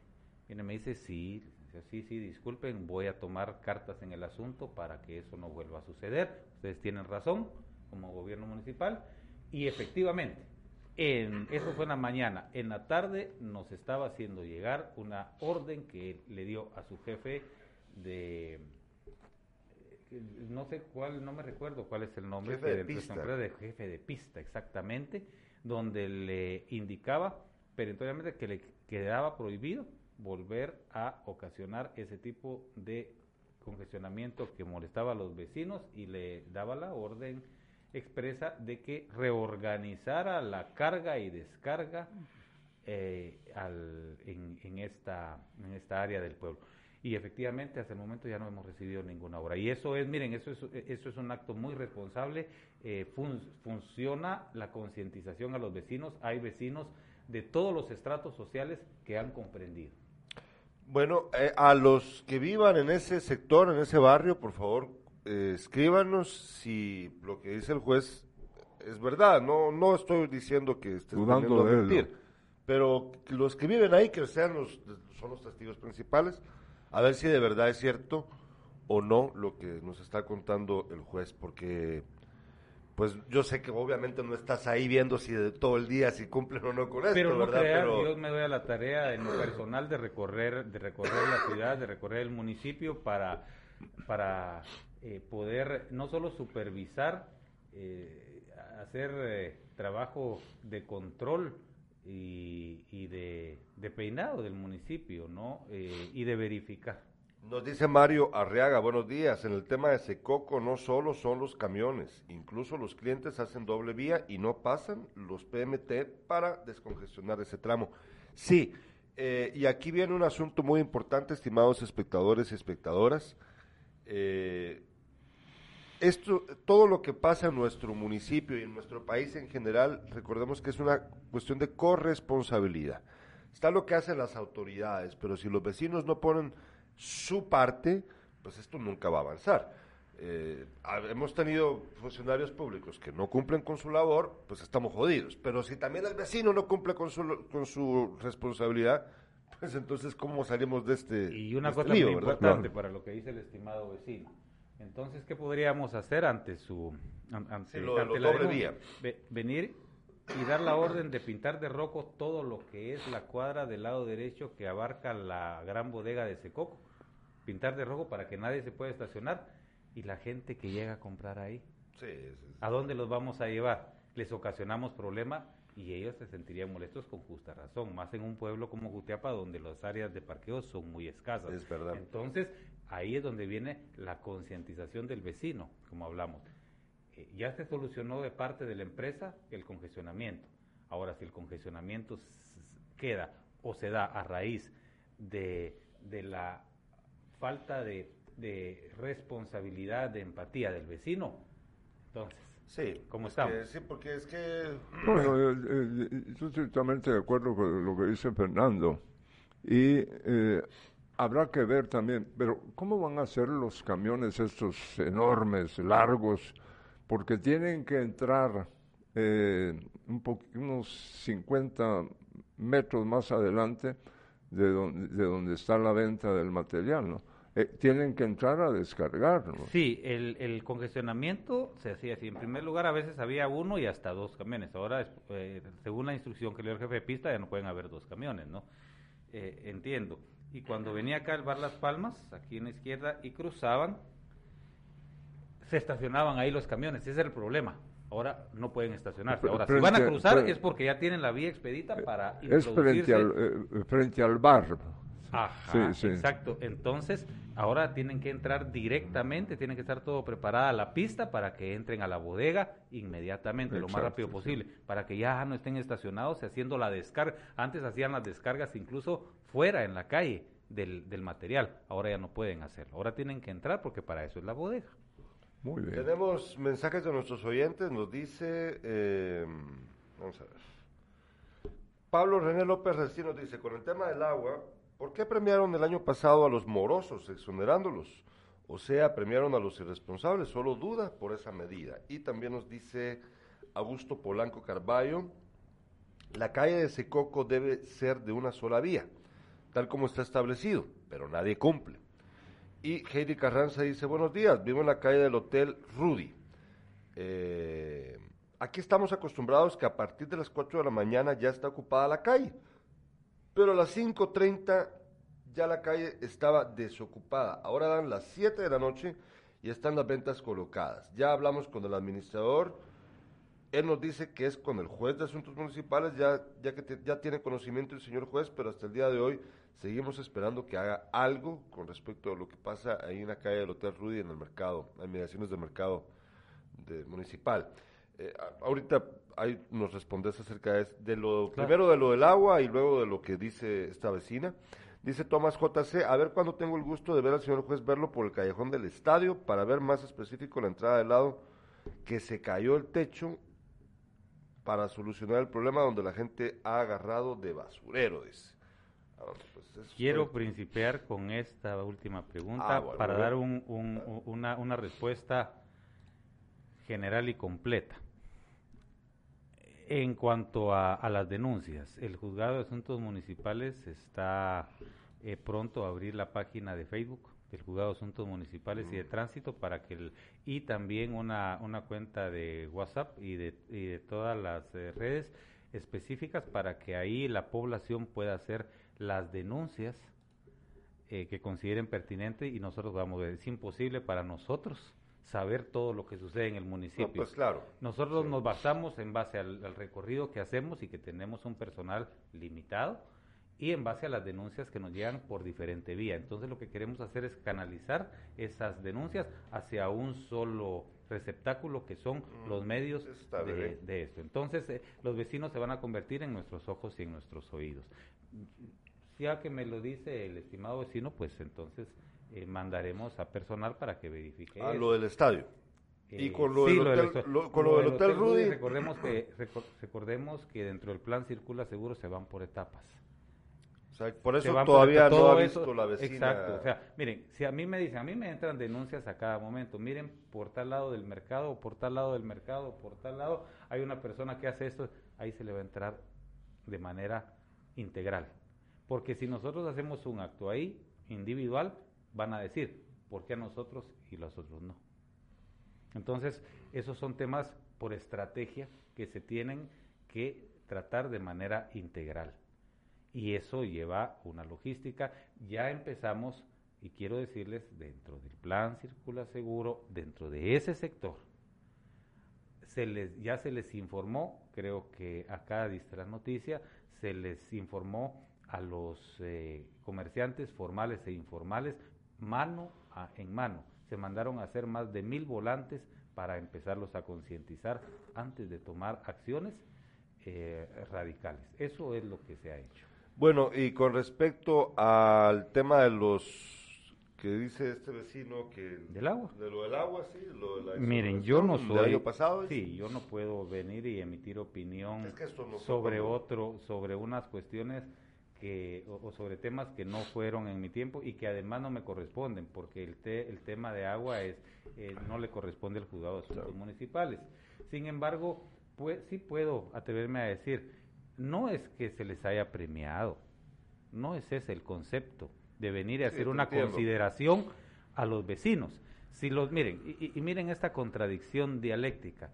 viene me dice, sí, sí, sí, disculpen, voy a tomar cartas en el asunto para que eso no vuelva a suceder. Ustedes tienen razón como gobierno municipal. Y efectivamente, en, eso fue en la mañana. En la tarde nos estaba haciendo llegar una orden que le dio a su jefe de... eh, No sé cuál, no me recuerdo cuál es el nombre.
Jefe de pista.
de jefe de pista, exactamente, donde le indicaba perentoriamente que le quedaba prohibido volver a ocasionar ese tipo de congestionamiento que molestaba a los vecinos y le daba la orden expresa de que reorganizara la carga y descarga eh, al- en, en esta, en esta área del pueblo. Y efectivamente, hasta el momento ya no hemos recibido ninguna obra. Y eso es, miren, eso es, eso es un acto muy responsable. Eh, funciona la concientización a los vecinos. Hay vecinos de todos los estratos sociales que han comprendido.
Bueno, eh, a los que vivan en ese sector, en ese barrio, por favor, eh, escríbanos si lo que dice el juez es verdad. No, no estoy diciendo que esté
dudando de mentir,
pero los que viven ahí, que sean los, son los testigos principales, a ver si de verdad es cierto o no lo que nos está contando el juez, porque pues yo sé que obviamente no estás ahí viendo si de todo el día si cumplen o no con esto,
pero
no
¿verdad? Pero yo me doy a la tarea en lo personal de recorrer, de recorrer la ciudad, de recorrer el municipio para, para eh, poder no solo supervisar, eh, hacer eh, trabajo de control y, y de, peinado del municipio, ¿no? y de verificar.
Nos dice Mario Arriaga, buenos días. En el tema de Secoco no solo son los camiones, incluso los clientes hacen doble vía y no pasan los PMT para descongestionar ese tramo. Sí, eh, y aquí viene un asunto muy importante, estimados espectadores y espectadoras. Eh, esto, todo lo que pasa en nuestro municipio y en nuestro país en general, recordemos que es una cuestión de corresponsabilidad. Está lo que hacen las autoridades, pero si los vecinos no ponen su parte, pues esto nunca va a avanzar. Eh, hemos tenido funcionarios públicos que no cumplen con su labor, pues estamos jodidos. Pero si también el vecino no cumple con su, con su responsabilidad, pues entonces, ¿cómo salimos de este
Y una
este
cosa muy importante para lo que dice el estimado vecino. Entonces, ¿qué podríamos hacer ante su ante,
la
venir y dar la orden de pintar de rojo todo lo que es la cuadra del lado derecho que abarca la gran bodega de Secoco. Pintar de rojo para que nadie se pueda estacionar y la gente que llega a comprar ahí. ¿A dónde los vamos a llevar? Les ocasionamos problema y ellos se sentirían molestos con justa razón, más en un pueblo como Jutiapa donde las áreas de parqueo son muy escasas.
Es verdad.
Entonces, ahí es donde viene la concientización del vecino, como hablamos eh, ya se solucionó de parte de la empresa el congestionamiento. Ahora, si el congestionamiento queda o se da a raíz de, de la falta de, de, responsabilidad, de empatía del vecino, entonces,
sí,
¿cómo estamos?
sí, porque es que...
Bueno, eh, eh, estoy totalmente de acuerdo con lo que dice Fernando. Y habrá que ver también, pero ¿cómo van a ser los camiones estos enormes, largos? porque tienen que entrar eh, un unos 50 metros más adelante de donde, de donde está la venta del material, ¿no? Eh, tienen que entrar a descargar. ¿no?
Sí, el, el, congestionamiento se hacía así. En primer lugar, a veces había uno y hasta dos camiones. Ahora, eh, según la instrucción que le dio el jefe de pista, ya no pueden haber dos camiones, ¿no? entiendo. Y cuando venía acá el bar Las Palmas, aquí en la izquierda, y cruzaban, se estacionaban ahí los camiones, ese es el problema. Ahora no pueden estacionarse. Ahora, si van a cruzar es porque ya tienen la vía expedita para
Es frente al, eh, frente al bar.
Ajá, exacto. Entonces, ahora tienen que entrar directamente, tienen que estar todo preparada la pista para que entren a la bodega inmediatamente, lo más rápido posible, para que ya no estén estacionados haciendo la descarga. Antes hacían las descargas incluso fuera, en la calle, del, del material. Ahora ya no pueden hacerlo. Ahora tienen que entrar porque para eso es la bodega.
Muy bien.
Tenemos mensajes de nuestros oyentes, nos dice, eh, vamos a ver. Pablo René López Restín nos dice, con el tema del agua, ¿por qué premiaron el año pasado a los morosos, exonerándolos? O sea, premiaron a los irresponsables, solo duda por esa medida. Y también nos dice Augusto Polanco Carballo, la calle de Secoco debe ser de una sola vía, tal como está establecido, pero nadie cumple. Y Heidi Carranza dice, buenos días, vivo en la calle del Hotel Rudy. Eh, aquí estamos acostumbrados que a partir de las 4 de la mañana ya está ocupada la calle, pero a las 5.30 ya la calle estaba desocupada. Ahora dan las 7 de la noche y están las ventas colocadas. Ya hablamos con el administrador, él nos dice que es con el juez de asuntos municipales, ya, ya que ya tiene conocimiento el señor juez, pero hasta el día de hoy Seguimos esperando que haga algo con respecto a lo que pasa ahí en la calle del Hotel Rudy, en el mercado, en mediaciones del mercado municipal. Eh, ahorita hay, nos respondes acerca de, lo primero de lo del agua y luego de lo que dice esta vecina. Dice Tomás JC, a ver cuándo tengo el gusto de ver al señor juez verlo por el callejón del estadio para ver más específico la entrada del lado que se cayó el techo para solucionar el problema donde la gente ha agarrado de basurero, dice. Ah, pues
Quiero
fue-
principiar con esta última pregunta
Ah, bueno,
para dar un- un- una, una respuesta general y completa. En cuanto a, a las denuncias, el juzgado de asuntos municipales está eh, pronto a abrir la página de Facebook del juzgado de asuntos municipales y de tránsito para que el, y también una, una cuenta de WhatsApp y de, y de todas las eh, redes específicas para que ahí la población pueda hacer las denuncias eh, que consideren pertinente y nosotros vamos es imposible para nosotros saber todo lo que sucede en el municipio.
No, pues claro.
Nosotros
Sí.
nos basamos en base al, al recorrido que hacemos y que tenemos un personal limitado y en base a las denuncias que nos llegan por diferente vía. Entonces lo que queremos hacer es canalizar esas denuncias hacia un solo receptáculo que son los medios de, de esto. Entonces eh, los vecinos se van a convertir en nuestros ojos y en nuestros oídos. Ya que me lo dice el estimado vecino, pues entonces eh, mandaremos a personal para que verifique.
A
eso.
lo del estadio. Y
Eh,
con lo
sí,
del hotel- lo- con lo del Hotel Rudy.
Recordemos que, recor- recordemos que dentro del plan Circula Seguro se van por etapas.
O sea, por eso todavía no ha
eso-
visto la vecina.
Exacto. O sea, miren, si a mí me dicen, a mí me entran denuncias a cada momento. Miren, por tal lado del mercado, o por tal lado del mercado, o por tal lado, hay una persona que hace esto, ahí se le va a entrar de manera integral. Porque si nosotros hacemos un acto ahí, individual, van a decir, ¿por qué a nosotros y los otros no? Entonces, esos son temas por estrategia que se tienen que tratar de manera integral. Y eso lleva una logística. Ya empezamos, y quiero decirles, dentro del plan Circula Seguro, dentro de ese sector, se les, ya se les informó, creo que acá diste la noticia, se les informó a los eh, comerciantes formales e informales mano a- en mano. Se mandaron a hacer más de mil volantes para empezarlos a concientizar antes de tomar acciones eh, radicales. Eso es lo que se ha hecho.
Bueno, y con respecto al tema de los que dice este vecino que
¿Del agua?
de lo del agua, sí, lo de la
Miren, yo no soy.
año pasado.
Sí, yo no puedo venir y emitir opinión
Es que esto no fue
sobre otro, sobre unas cuestiones que o, o sobre temas que no fueron en mi tiempo y que además no me corresponden, porque el te- el tema de agua es eh, no le corresponde al juzgado de asuntos municipales. Sin embargo, pues sí puedo atreverme a decir, no es que se les haya premiado, no es ese el concepto de venir a
Sí,
hacer una
entiendo.
consideración a los vecinos. Si los miren, y, y- y miren esta contradicción dialéctica.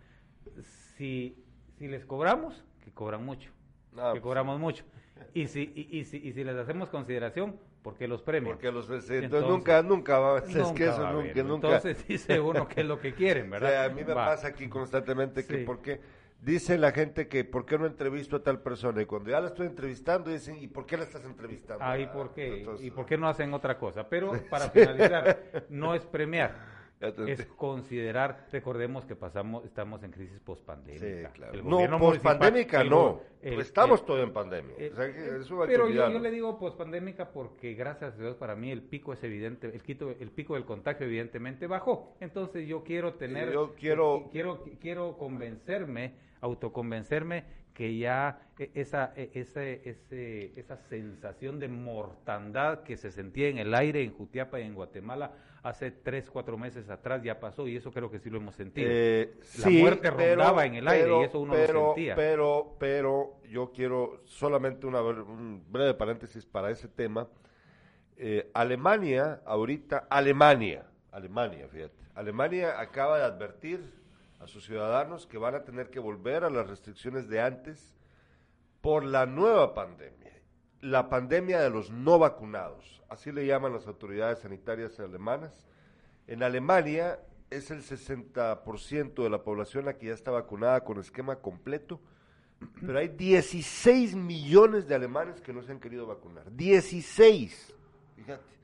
Si, si les cobramos, que cobran mucho,
Ah,
que
pues,
cobramos mucho. Y si, y, y si, y si les hacemos consideración, ¿por qué los premian?
Porque los
Entonces,
nunca, nunca va, es
Nunca
que eso
va a
nunca.
Entonces dice uno qué es lo que quieren,
O
¿verdad?
sea, a mí me
Va.
pasa aquí constantemente que
Sí.
porque dice la gente que por qué no entrevisto a tal persona y cuando ya la estoy entrevistando dicen, ¿y por qué la estás entrevistando?
Ah, ¿y por qué?
entonces-
¿Y por qué no hacen otra cosa? Pero para finalizar, no es premiar, es considerar, recordemos que pasamos, estamos en crisis pospandémica.
Sí, claro. No, pospandémica no.
el-
estamos todos en pandemia. o sea, eso
pero yo, le digo pospandémica porque gracias a Dios para mí el pico es evidente, el, quito, el pico del contagio evidentemente bajó. Entonces yo quiero tener,
yo quiero-
quiero, quiero convencerme, autoconvencerme que ya eh, esa, eh, ese, ese, esa sensación de mortandad que se sentía en el aire en Jutiapa y en Guatemala hace tres, cuatro meses atrás ya pasó y eso creo que sí lo hemos sentido.
Eh,
La
sí,
muerte
pero-
rondaba en el aire y eso uno
pero,
lo sentía.
Pero, pero yo quiero solamente una, un breve paréntesis para ese tema. Eh, Alemania, ahorita, Alemania, Alemania, fíjate, Alemania acaba de advertir a sus ciudadanos que van a tener que volver a las restricciones de antes por la nueva pandemia, la pandemia de los no vacunados, así le llaman las autoridades sanitarias alemanas. En Alemania es el 60% de la población la que ya está vacunada con esquema completo, pero hay 16 millones de alemanes que no se han querido vacunar. 16, fíjate.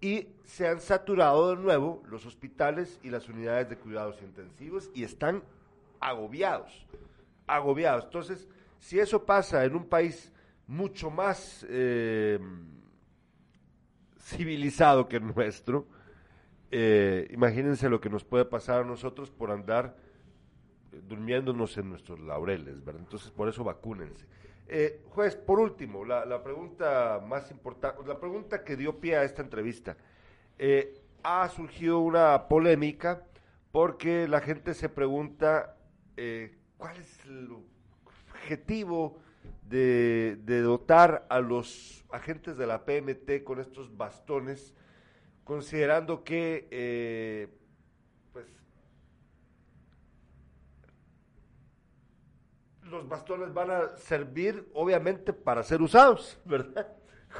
Y se han saturado de nuevo los hospitales y las unidades de cuidados intensivos y están agobiados, agobiados. Entonces, si eso pasa en un país mucho más eh, civilizado que el nuestro, eh, imagínense lo que nos puede pasar a nosotros por andar durmiéndonos en nuestros laureles, ¿verdad? Entonces, por eso vacúnense. Eh, juez, por último, la, pregunta más importante, la pregunta que dio pie a esta entrevista. Eh, ha surgido una polémica porque la gente se pregunta eh, cuál es el objetivo de, dotar a los agentes de la PMT con estos bastones, considerando que pues los bastones van a servir obviamente para ser usados, ¿verdad?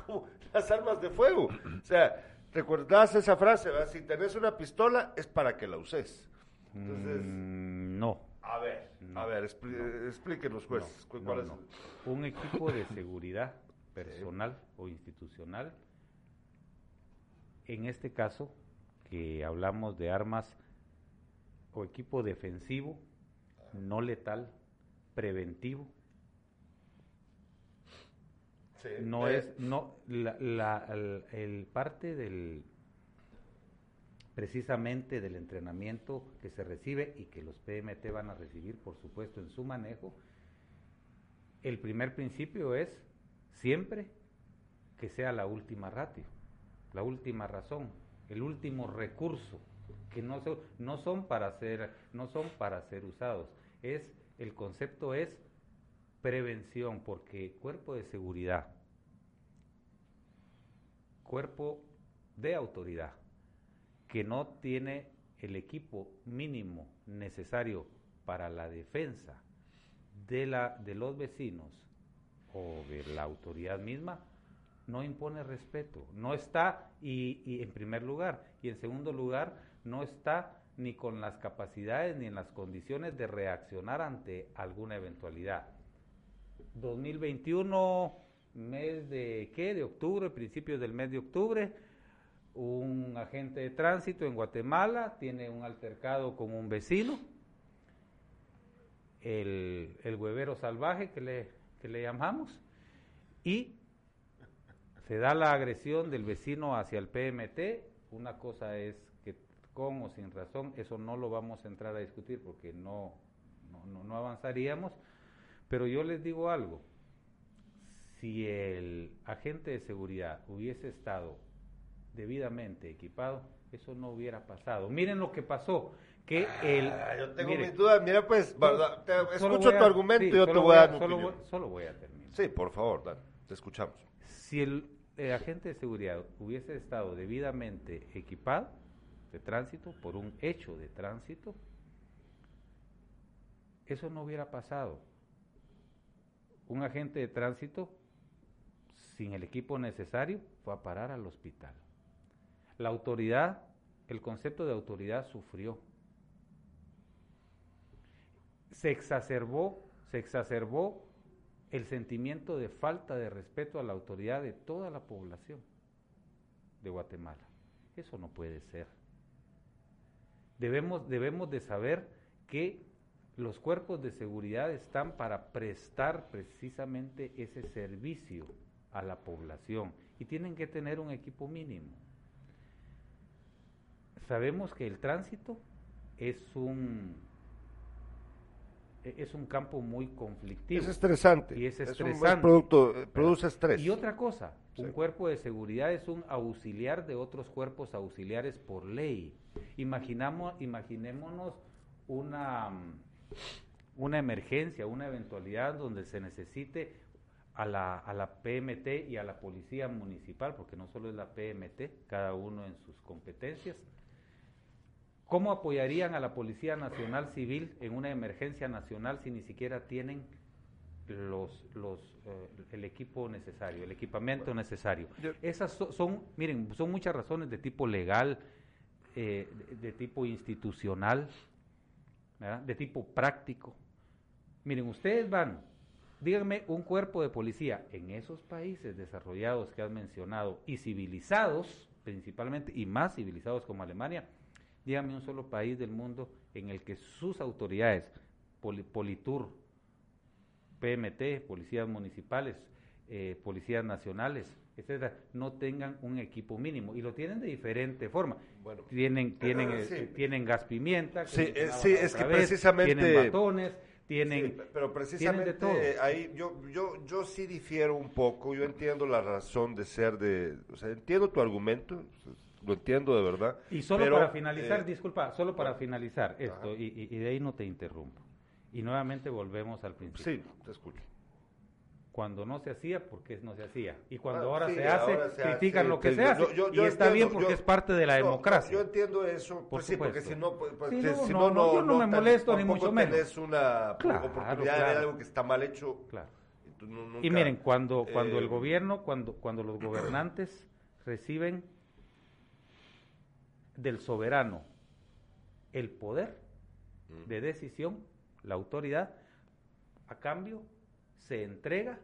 Como las armas de fuego. O sea, ¿recordás esa frase? ¿verdad? Si tenés una pistola es para que la uses. Entonces,
Mm, no.
a ver, a ver, expli- explíquenos, juez,
no,
cuál es.
no. Un equipo de seguridad personal o institucional, en este caso, que hablamos de armas o equipo defensivo, no letal, preventivo,
Sí,
no
eh,
es, no, la, la- el, el parte del, precisamente del entrenamiento que se recibe y que los PMT van a recibir, por supuesto, en su manejo, el primer principio es siempre que sea la última ratio, la última razón, el último recurso, que no, no son para ser, no son para ser usados. Es, el concepto es prevención, porque cuerpo de seguridad, cuerpo de autoridad, que no tiene el equipo mínimo necesario para la defensa de, la, de los vecinos o de la autoridad misma, no impone respeto, no está, y, y en primer lugar, y en segundo lugar, no está ni con las capacidades ni en las condiciones de reaccionar ante alguna eventualidad. 2021, mes de qué, de octubre, principios del mes de octubre, un agente de tránsito en Guatemala tiene un altercado con un vecino, el, el huevero salvaje que le, que le llamamos, y se da la agresión del vecino hacia el PMT, una cosa es con o sin razón, eso no lo vamos a entrar a discutir porque no, no, no, no avanzaríamos, pero yo les digo algo, si el agente de seguridad hubiese estado debidamente equipado, eso no hubiera pasado. Miren lo que pasó, que el...
Ah, yo tengo
mire,
mis dudas, mira pues,
solo-
verdad, te-
solo
escucho
voy a-
tu argumento
sí,
y yo te voy a dar
solo
opinión.
voy- solo voy a terminar.
Sí, por favor, dale, te escuchamos.
Si el agente de seguridad hubiese estado debidamente equipado tránsito por un hecho de tránsito, eso no hubiera pasado. Un agente de tránsito sin el equipo necesario fue a parar al hospital. La autoridad, el concepto de autoridad sufrió. Se exacerbó, se exacerbó el sentimiento de falta de respeto a la autoridad de toda la población de Guatemala. Eso no puede ser. Debemos, debemos de saber que los cuerpos de seguridad están para prestar precisamente ese servicio a la población y tienen que tener un equipo mínimo. Sabemos que el tránsito es un e- es un campo muy conflictivo.
Es estresante.
Y es
un-
estresante.
producto, eh, produce estrés.
Y otra cosa, un cuerpo de seguridad es un auxiliar de otros cuerpos auxiliares por ley. Imaginamos, imaginémonos una, mm, una emergencia, una eventualidad donde se necesite a la, a la PMT y a la policía municipal, porque no solo es la PMT, cada uno en sus competencias. ¿Cómo apoyarían a la Policía Nacional Civil en una emergencia nacional si ni siquiera tienen los, los, eh, el equipo necesario, el equipamiento necesario?
yo-
Esas so- son, miren, son muchas razones de tipo legal, eh, de, de tipo institucional, ¿verdad? de tipo práctico. Miren, ustedes van, díganme un cuerpo de policía en esos países desarrollados que has mencionado y civilizados principalmente, y más civilizados como Alemania, díganme un solo país del mundo en el que sus autoridades, Poli- Politur, PMT, policías municipales, eh, policías nacionales, etcétera, no tengan un equipo mínimo y lo tienen de diferente forma.
Bueno.
tienen tienen eh,
sí.
tienen gas pimienta, que
Sí, eh, sí, es que
vez,
precisamente-
tienen batones, tienen
Sí, pero precisamente
tienen de todo.
ahí yo, yo, yo sí difiero un poco, yo entiendo la razón de ser de, o sea, entiendo tu argumento, lo entiendo de verdad.
Y solo
pero,
para finalizar, disculpa, solo para finalizar esto, y de ahí no te interrumpo. Y nuevamente volvemos al principio.
Sí, te escucho.
Cuando no se hacía, porque no se hacía. Y cuando
Ah,
ahora
sí,
se hace,
ahora se
critican lo que
sí,
se hace.
yo- yo
y está bien porque es parte de la democracia.
Yo entiendo eso,
Por
pues sí, porque si no, pues, pues, si-
no,
si
no,
no,
no,
no,
yo no me molesto, ni mucho menos.
una
Claro,
oportunidad de
claro.
ver algo que está mal hecho.
Claro.
y
miren, cuando, cuando
eh,
el gobierno, cuando, cuando los gobernantes reciben del soberano el poder de decisión, la autoridad, a cambio se entrega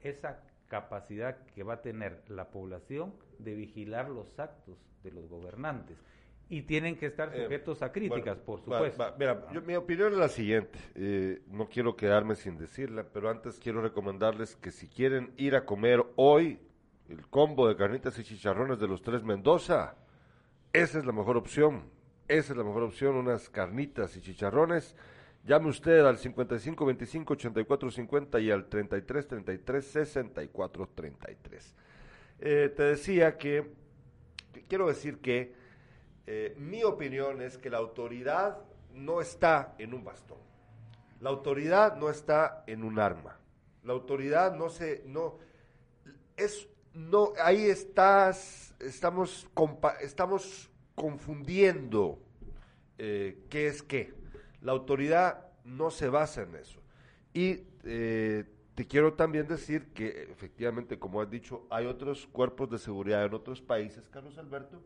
esa capacidad que va a tener la población de vigilar los actos de los gobernantes. Y tienen que estar
Eh,
sujetos a críticas,
Bueno,
por
va-
supuesto.
va, mira, yo- mi opinión es la siguiente. eh, no quiero quedarme sin decirla, pero antes quiero recomendarles que si quieren ir a comer hoy el combo de carnitas y chicharrones de los tres Mendoza, esa es la mejor opción. Esa es la mejor opción, unas carnitas y chicharrones. Llame usted al 55 25 84 50 y al 33 33 64 33. Eh, te decía que, que quiero decir que eh, mi opinión es que la autoridad no está en un bastón. La autoridad no está en un arma. La autoridad no se, no, es, no, ahí estás, estamos, compa- estamos confundiendo eh, qué es qué. La autoridad no se basa en eso. Y eh, te quiero también decir que efectivamente, como has dicho, hay otros cuerpos de seguridad en otros países, Carlos Alberto,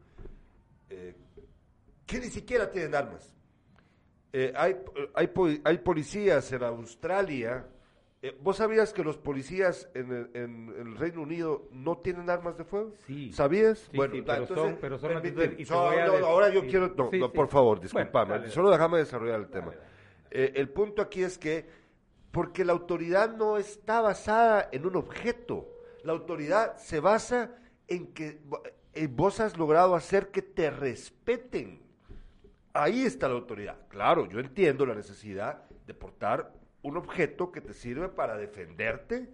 eh, que ni siquiera tienen armas. Eh, hay, hay, hay policías en Australia. Eh, ¿Vos sabías que los policías en el, en el Reino Unido no tienen armas de fuego?
Sí.
¿Sabías?
Sí, sí, pero son- pero son actitudes- y
no, ahora yo
sí,
quiero, no, no, por favor,
Bueno, dale.
solo déjame desarrollar el tema.
Dale, dale.
Eh, el punto aquí es que, porque la autoridad no está basada en un objeto, la autoridad se basa en que eh, vos has logrado hacer que te respeten. Ahí está la autoridad. Claro, yo entiendo la necesidad de portar un objeto que te sirve para defenderte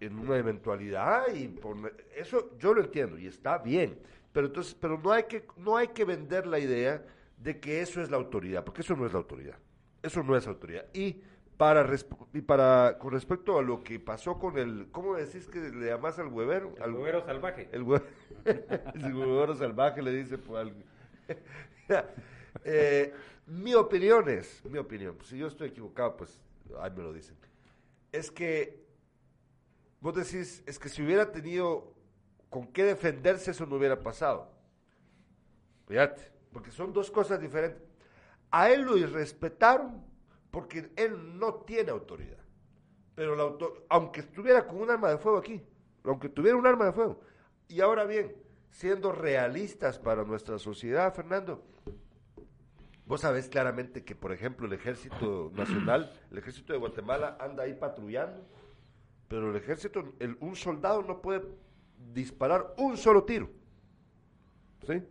en una eventualidad y poner- eso yo lo entiendo y está bien. Pero entonces, pero no hay que no hay que vender la idea de que eso es la autoridad, porque eso no es la autoridad. Eso no es autoridad. Y para y para con respecto a lo que pasó con el ¿cómo decís que le llamás al huevero?
El
Al-
huevero salvaje.
el hue- el huevero salvaje le dice pues, al- Eh, mi opinión es, mi opinión, si yo estoy equivocado, pues ahí me lo dicen. Es que vos decís, es que si hubiera tenido con qué defenderse, eso no hubiera pasado. Fíjate, porque son dos cosas diferentes. A él lo irrespetaron porque él no tiene autoridad. Pero aunque estuviera con un arma de fuego aquí, aunque tuviera un arma de fuego. Y ahora bien, siendo realistas para nuestra sociedad, Fernando, vos sabés claramente que, por ejemplo, el ejército nacional, el ejército de Guatemala anda ahí patrullando, pero el ejército, el- un soldado no puede disparar un solo tiro. ¿Sí?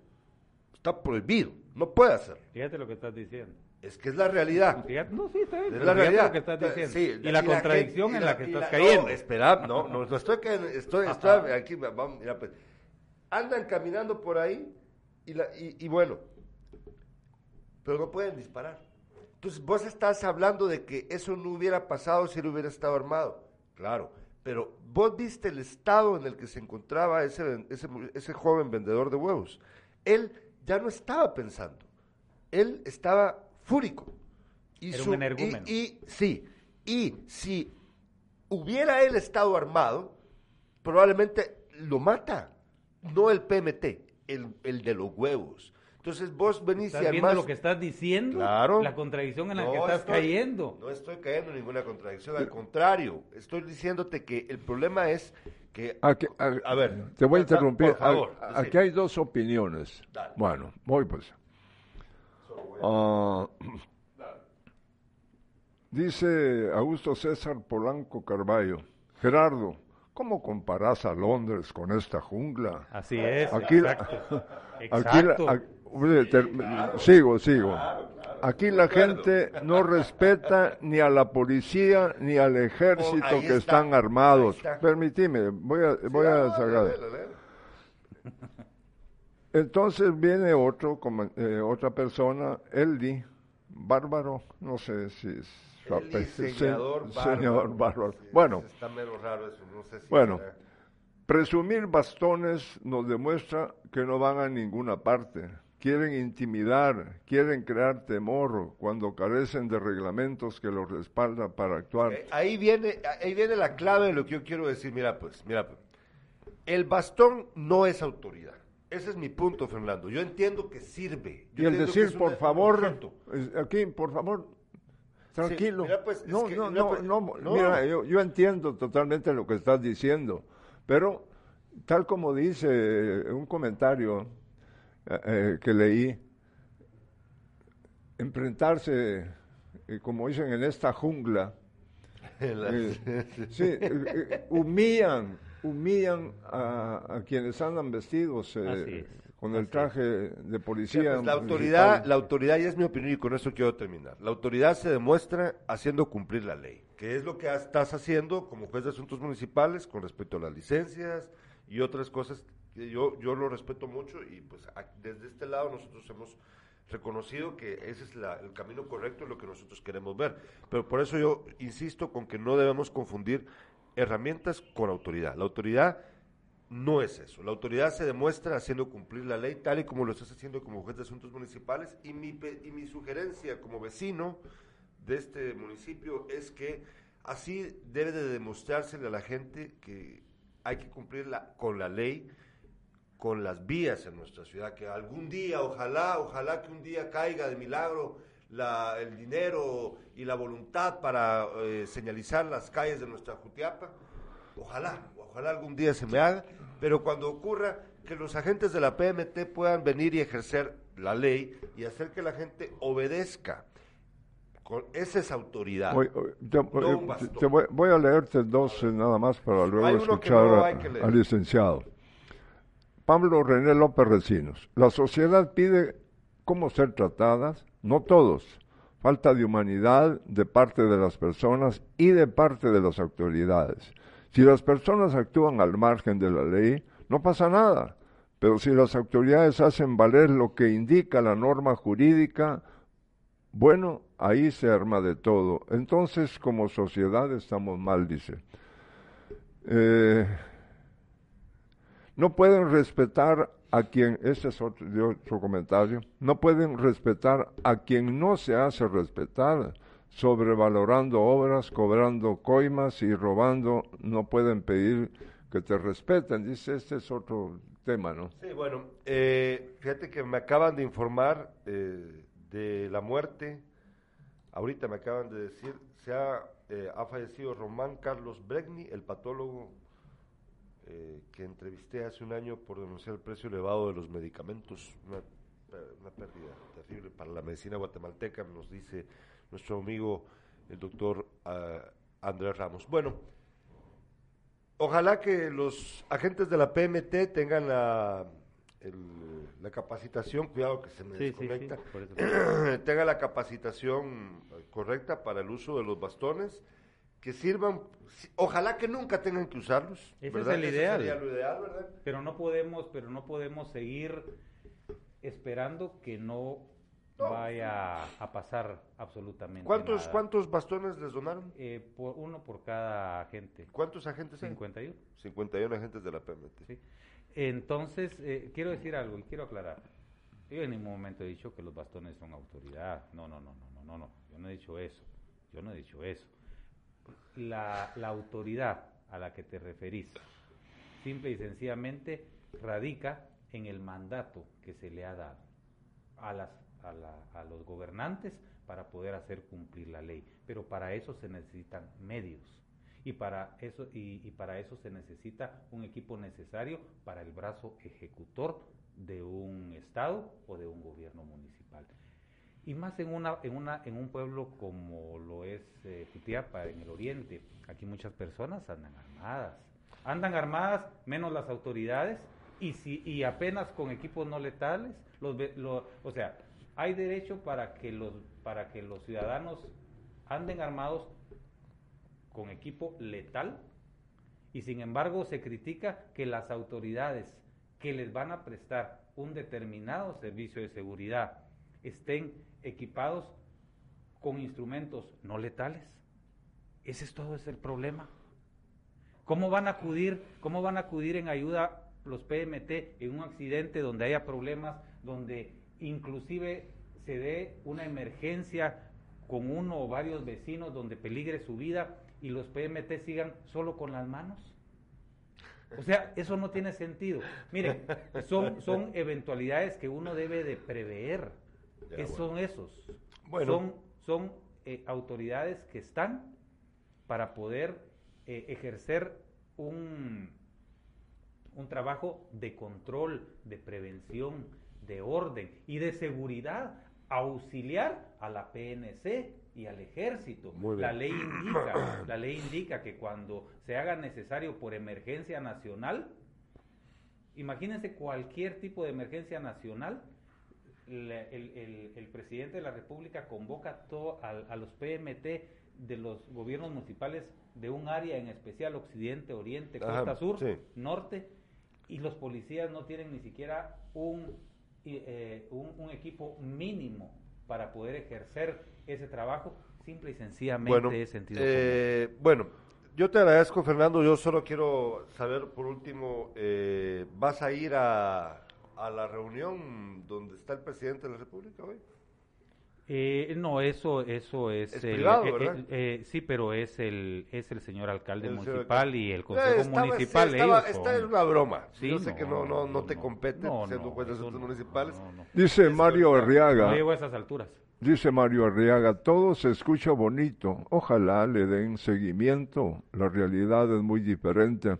Está prohibido, no puede hacerlo.
Fíjate lo que estás diciendo.
Es que es la realidad.
Fíjate- no, sí, está bien.
Es la realidad.
lo que estás diciendo.
Sí,
y la contradicción en la que estás
la-
cayendo.
No, espera, no, no, no estoy cayendo, estoy, estoy aquí, va- vamos, mira, pues, andan caminando por ahí y, la, y, y bueno, pero no pueden disparar. Entonces vos estás hablando de que eso no hubiera pasado si él hubiera estado armado. Claro, pero vos viste el estado en el que se encontraba ese, ese, ese joven vendedor de huevos. Él ya no estaba pensando, él estaba fúrico. Y
Era un energúmeno.
y- y sí, y si hubiera él estado armado, probablemente lo mata, no el PMT, el, el de los huevos. Entonces vos venís
¿Estás
y
viendo lo que estás diciendo?
Claro.
La contradicción en la
No
que estás
estoy-
cayendo.
No estoy cayendo en ninguna contradicción, al contrario, estoy diciéndote que el problema es que...
Aquí- a,
A ver,
te voy a interrumpir.
por favor,
A-
sí.
aquí hay dos opiniones.
Dale.
Bueno, voy pues. Ah, dice Augusto César Polanco Carballo, Gerardo, ¿cómo comparas a Londres con esta jungla?
Así es.
Aquí,
exacto.
aquí
Exacto.
Sigo, sigo. Aquí la gente no respeta ni a la policía ni al ejército
Oh,
que
está,
están armados.
está.
Permitime, voy a, voy a sacar. Entonces viene otro, como- eh, otra persona, Eldi, bárbaro, no sé si es se-
bárbaro.
señor bárbaro.
Sí,
Bueno,
Está raro eso, no sé si
Bueno.
será.
presumir bastones nos demuestra que no van a ninguna parte. Quieren intimidar, quieren crear temor cuando carecen de reglamentos que los respaldan para actuar.
Eh, Ahí viene, ahí viene la clave de lo que yo quiero decir. Mira, pues, mira, pues. El bastón no es autoridad. Ese es mi punto, Fernando. Yo entiendo que sirve. Yo
Y el decir, por favor, aquí, por favor, tranquilo.
mira, pues, es
no,
que-
no,
mira, pues,
no,
no.
mira, yo, yo entiendo totalmente lo que estás diciendo, pero tal como dice un comentario eh, eh, que leí, enfrentarse, eh, como dicen, en esta jungla, eh, sí, eh, eh, humillan, humillan a, a quienes andan vestidos eh,
Así es,
con el traje de policía.
pues, la
municipal.
autoridad, la autoridad, y es mi opinión y con eso quiero terminar, la autoridad se demuestra haciendo cumplir la ley, que es lo que estás haciendo como juez de asuntos municipales con respecto a las licencias y otras cosas yo, yo lo respeto mucho y pues desde este lado nosotros hemos reconocido que ese es la- el camino correcto lo que nosotros queremos ver. Pero por eso yo insisto con que no debemos confundir herramientas con autoridad. La autoridad no es eso. La autoridad se demuestra haciendo cumplir la ley tal y como lo estás haciendo como juez de asuntos municipales y mi, y mi sugerencia como vecino de este municipio es que así debe de demostrársele a la gente que hay que cumplirla con la ley, con las vías en nuestra ciudad, que algún día, ojalá, ojalá que un día caiga de milagro la, el dinero y la voluntad para eh, señalizar las calles de nuestra Jutiapa. Ojalá, ojalá algún día se me haga, pero cuando ocurra que los agentes de la PMT puedan venir y ejercer la ley y hacer que la gente obedezca. Con, esa es autoridad. Bastón.
te voy, voy a leerte dos eh, nada más para luego escuchar
no
al licenciado. Pablo René López Recinos. La sociedad pide cómo ser tratadas, no todos. Falta de humanidad de parte de las personas y de parte de las autoridades. Si las personas actúan al margen de la ley, no pasa nada. Pero si las autoridades hacen valer lo que indica la norma jurídica, bueno, ahí se arma de todo. Entonces, como sociedad estamos mal, dice. Eh, no pueden respetar a quien, ese es otro, de otro comentario, no pueden respetar a quien no se hace respetar, sobrevalorando obras, cobrando coimas y robando, no pueden pedir que te respeten. Dice, este es otro tema, ¿no?
Sí, bueno, eh, fíjate que me acaban de informar eh, de la muerte, ahorita me acaban de decir, se ha, eh, ha fallecido Román Carlos Bregni, el patólogo eh, que entrevisté hace un año por denunciar el precio elevado de los medicamentos, una, una pérdida terrible para la medicina guatemalteca, nos dice nuestro amigo el doctor ah, Andrés Ramos. Bueno, Ojalá que los agentes de la PMT tengan la, el- la capacitación, cuidado que se me
Sí, sí, sí,
desconecta,
por eso.
tenga la capacitación eh, correcta para el uso de los bastones, que sirvan, si- ojalá que nunca tengan que usarlos.
Ese es el
Ese
ideal.
sería lo ideal, ¿verdad?
Pero no podemos, pero no podemos seguir esperando que no,
No.
vaya a pasar absolutamente
¿Cuántos,
nada.
¿Cuántos bastones les donaron?
Eh, por uno por cada agente.
¿Cuántos agentes hay?
51.
51 agentes de la PMT.
¿sí? Entonces, eh, quiero decir algo y quiero aclarar. Yo en ningún momento he dicho que los bastones son autoridad. No, no, no, no, no, no, no. Yo no he dicho eso. Yo no he dicho eso. La, autoridad a la que te referís, simple y sencillamente, radica en el mandato que se le ha dado a, las, a, la- a los gobernantes para poder hacer cumplir la ley. Pero para eso se necesitan medios y para eso y, y para eso se necesita un equipo necesario para el brazo ejecutor de un estado o de un gobierno municipal. Y más en, una, en, una, en un pueblo como lo es eh, Jutiapa, en el oriente. Aquí muchas personas andan armadas. Andan armadas menos las autoridades y, si, y apenas con equipos no letales. Los, o sea, hay derecho para que, los, para que los ciudadanos anden armados con equipo letal y sin embargo se critica que las autoridades que les van a prestar un determinado servicio de seguridad estén equipados con instrumentos no letales. Ese es todo el problema. ¿Cómo van a acudir, cómo van a acudir en ayuda los PMT en un accidente donde haya problemas, donde inclusive se dé una emergencia con uno o varios vecinos donde peligre su vida y los PMT sigan solo con las manos? O sea, eso no tiene sentido. Miren, son, son eventualidades que uno debe de prever. ¿Qué son esos? Son, son eh, autoridades que están para poder eh, ejercer un, un trabajo de control, de prevención, de orden y de seguridad, auxiliar a la PNC y al ejército. La ley indica, la ley indica que cuando se haga necesario por emergencia nacional, imagínense cualquier tipo de emergencia nacional, el, presidente de la República convoca todo a, los PMT de los gobiernos municipales de un área en especial, occidente, oriente, costa sur, norte, y los policías no tienen ni siquiera un, eh, un, equipo mínimo para poder ejercer ese trabajo, simple y sencillamente
bueno,
es sentido
eh, Bueno, yo te agradezco, Fernando. Yo solo quiero saber, por último, eh, ¿vas a ir a, a la reunión donde está el presidente de la República hoy?
Eh, no, eso, eso es,
es privado, ¿verdad?
Eh, sí, pero es el, es el señor alcalde municipal y el consejo municipal.
Sí, estaba, esta es una broma. Sí, Yo sé que no, no, no, te compete siendo juez de asuntos municipales.
Dice Mario Arriaga.
No llego a esas alturas.
Dice Mario Arriaga, todo se escucha bonito. Ojalá le den seguimiento. La realidad es muy diferente.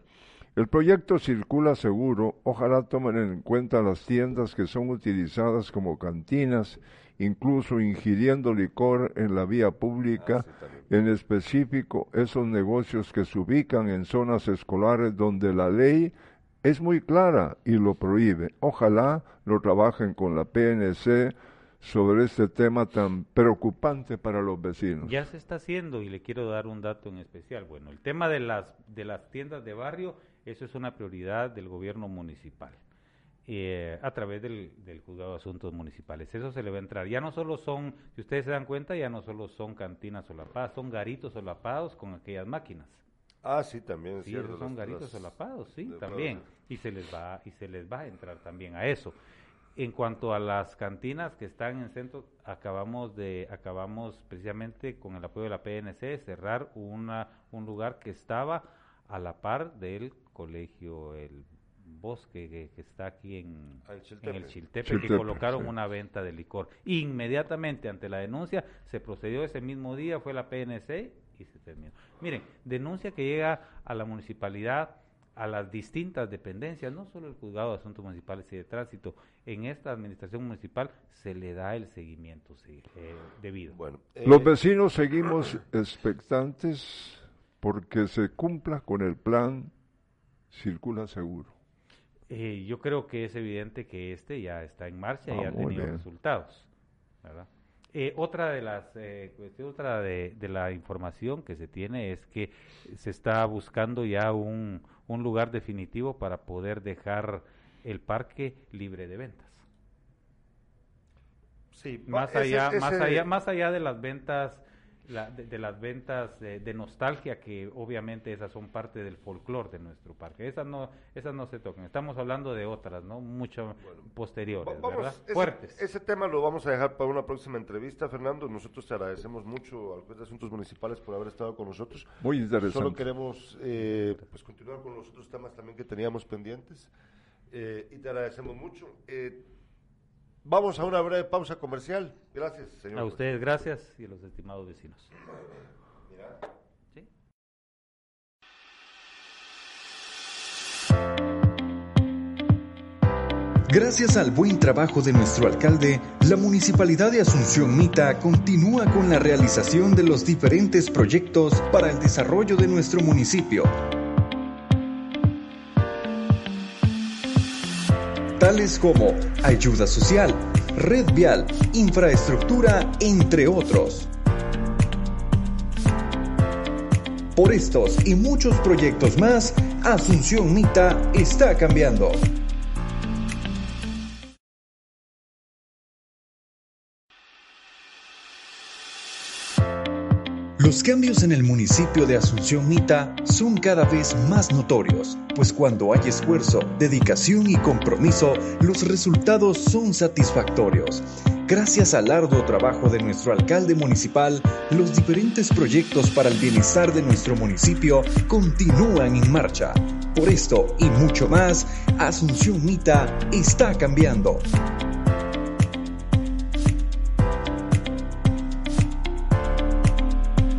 El proyecto circula seguro, ojalá tomen en cuenta las tiendas que son utilizadas como cantinas, incluso ingiriendo licor en la vía pública, ah, en específico esos negocios que se ubican en zonas escolares donde la ley es muy clara y lo prohíbe. Ojalá lo trabajen con la PNC sobre este tema tan preocupante para los vecinos.
Ya se está haciendo y le quiero dar un dato en especial. Bueno, el tema de las de las tiendas de barrio eso es una prioridad del gobierno municipal. Eh, a través del, juzgado de asuntos municipales. Eso se le va a entrar. Ya no solo son, si ustedes se dan cuenta, ya no solo son cantinas solapadas, son garitos solapados con aquellas máquinas.
Ah, sí, también
sí, son garitos solapados, sí, también. Y se les va y se les va a entrar también a eso. En cuanto a las cantinas que están en centro, acabamos de acabamos precisamente con el apoyo de la PNC cerrar una un lugar que estaba a la par del colegio El Bosque que, está aquí en, el Chiltepe, que colocaron una venta de licor. Inmediatamente ante la denuncia se procedió ese mismo día, fue la PNC y se terminó. Miren, denuncia que llega a la municipalidad, a las distintas dependencias, no solo el juzgado de asuntos municipales y de tránsito, en esta administración municipal se le da el seguimiento sí, eh, debido.
Bueno, los eh, vecinos seguimos expectantes porque se cumpla con el plan circula seguro.
Eh, yo creo que es evidente que este ya está en marcha y ah, ha tenido resultados. Eh, otra de las eh, otra de, la información que se tiene es que se está buscando ya un, un lugar definitivo para poder dejar el parque libre de ventas. Sí, más allá, más allá, más allá de las ventas de, las ventas de, nostalgia, que obviamente esas son parte del folclore de nuestro parque. Esas no, esas no se tocan. Estamos hablando de otras, ¿no? Mucho posteriores, ¿verdad? Fuertes.
Ese tema lo vamos a dejar para una próxima entrevista, Fernando. Nosotros te agradecemos mucho al juez de asuntos municipales por haber estado con nosotros.
Muy interesante.
Solo queremos eh, pues continuar con los otros temas también que teníamos pendientes. Eh, y te agradecemos mucho. Eh, Vamos a una breve pausa comercial. Gracias, señor.
A ustedes, gracias y a los estimados vecinos. Mira.
Gracias al buen trabajo de nuestro alcalde, la Municipalidad de Asunción Mita continúa con la realización de los diferentes proyectos para el desarrollo de nuestro municipio. Tales como ayuda social, red vial, infraestructura, entre otros. Por estos y muchos proyectos más, Asunción Mita está cambiando. Los cambios en el municipio de Asunción Mita son cada vez más notorios, pues cuando hay esfuerzo, dedicación y compromiso, los resultados son satisfactorios. Gracias al arduo trabajo de nuestro alcalde municipal, los diferentes proyectos para el bienestar de nuestro municipio continúan en marcha. Por esto y mucho más, Asunción Mita está cambiando.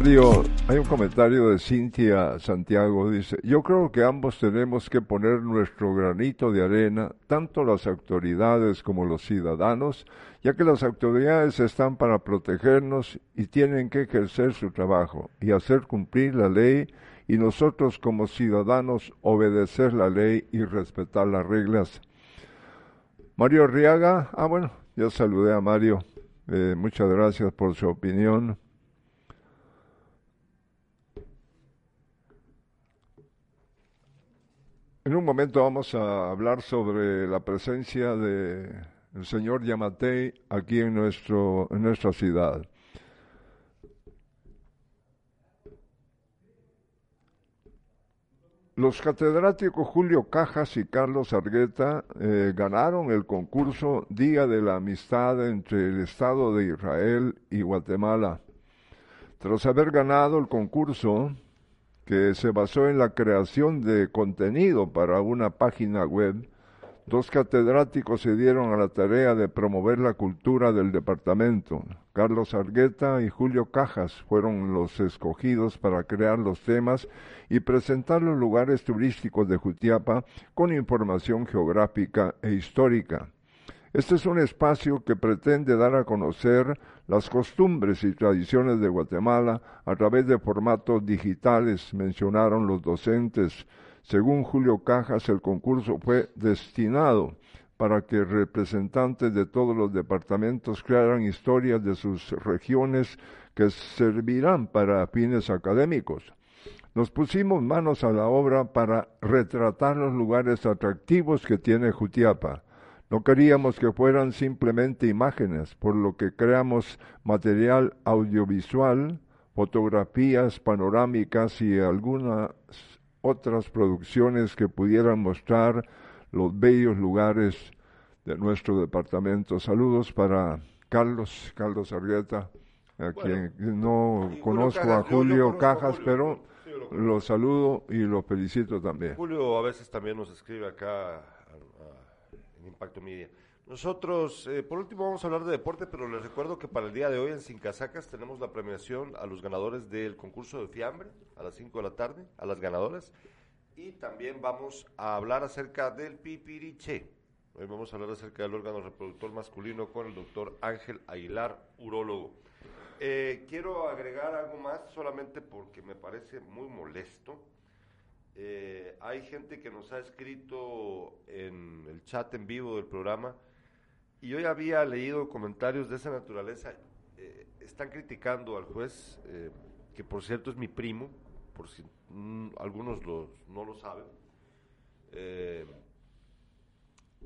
Hay un comentario de Cintia Santiago, dice, yo creo que ambos tenemos que poner nuestro granito de arena, tanto las autoridades como los ciudadanos, ya que las autoridades están para protegernos y tienen que ejercer su trabajo y hacer cumplir la ley y nosotros como ciudadanos obedecer la ley y respetar las reglas. Mario Arriaga, ah bueno, yo saludé a Mario, eh, muchas gracias por su opinión. En un momento vamos a hablar sobre la presencia de el señor Yamatei aquí en nuestro en nuestra ciudad. Los catedráticos Julio Cajas y Carlos Argueta eh, ganaron el concurso Día de la Amistad entre el Estado de Israel y Guatemala. Tras haber ganado el concurso, que se basó en la creación de contenido para una página web, dos catedráticos se dieron a la tarea de promover la cultura del departamento. Carlos Argueta y Julio Cajas fueron los escogidos para crear los temas y presentar los lugares turísticos de Jutiapa con información geográfica e histórica. Este es un espacio que pretende dar a conocer las costumbres y tradiciones de Guatemala a través de formatos digitales, mencionaron los docentes. Según Julio Cajas, el concurso fue destinado para que representantes de todos los departamentos crearan historias de sus regiones que servirán para fines académicos. Nos pusimos manos a la obra para retratar los lugares atractivos que tiene Jutiapa no queríamos que fueran simplemente imágenes, por lo que creamos material audiovisual, fotografías panorámicas y algunas otras producciones que pudieran mostrar los bellos lugares de nuestro departamento. Saludos para Carlos, Carlos Argueta, a quien no conozco a Julio Cajas, pero lo saludo y lo felicito también.
Julio a veces también nos escribe acá Impacto Media. Nosotros, eh, por último, vamos a hablar de deporte, pero les recuerdo que para el día de hoy en Sin Casacas tenemos la premiación a los ganadores del concurso de fiambre a las 5 de la tarde, a las ganadoras. Y también vamos a hablar acerca del pipiriche. Hoy vamos a hablar acerca del órgano reproductor masculino con el doctor Ángel Aguilar, urólogo. Eh, quiero agregar algo más solamente porque me parece muy molesto eh, hay gente que nos ha escrito en el chat en vivo del programa y hoy había leído comentarios de esa naturaleza. Eh, están criticando al juez, eh, que por cierto es mi primo, por si mm, algunos no lo saben.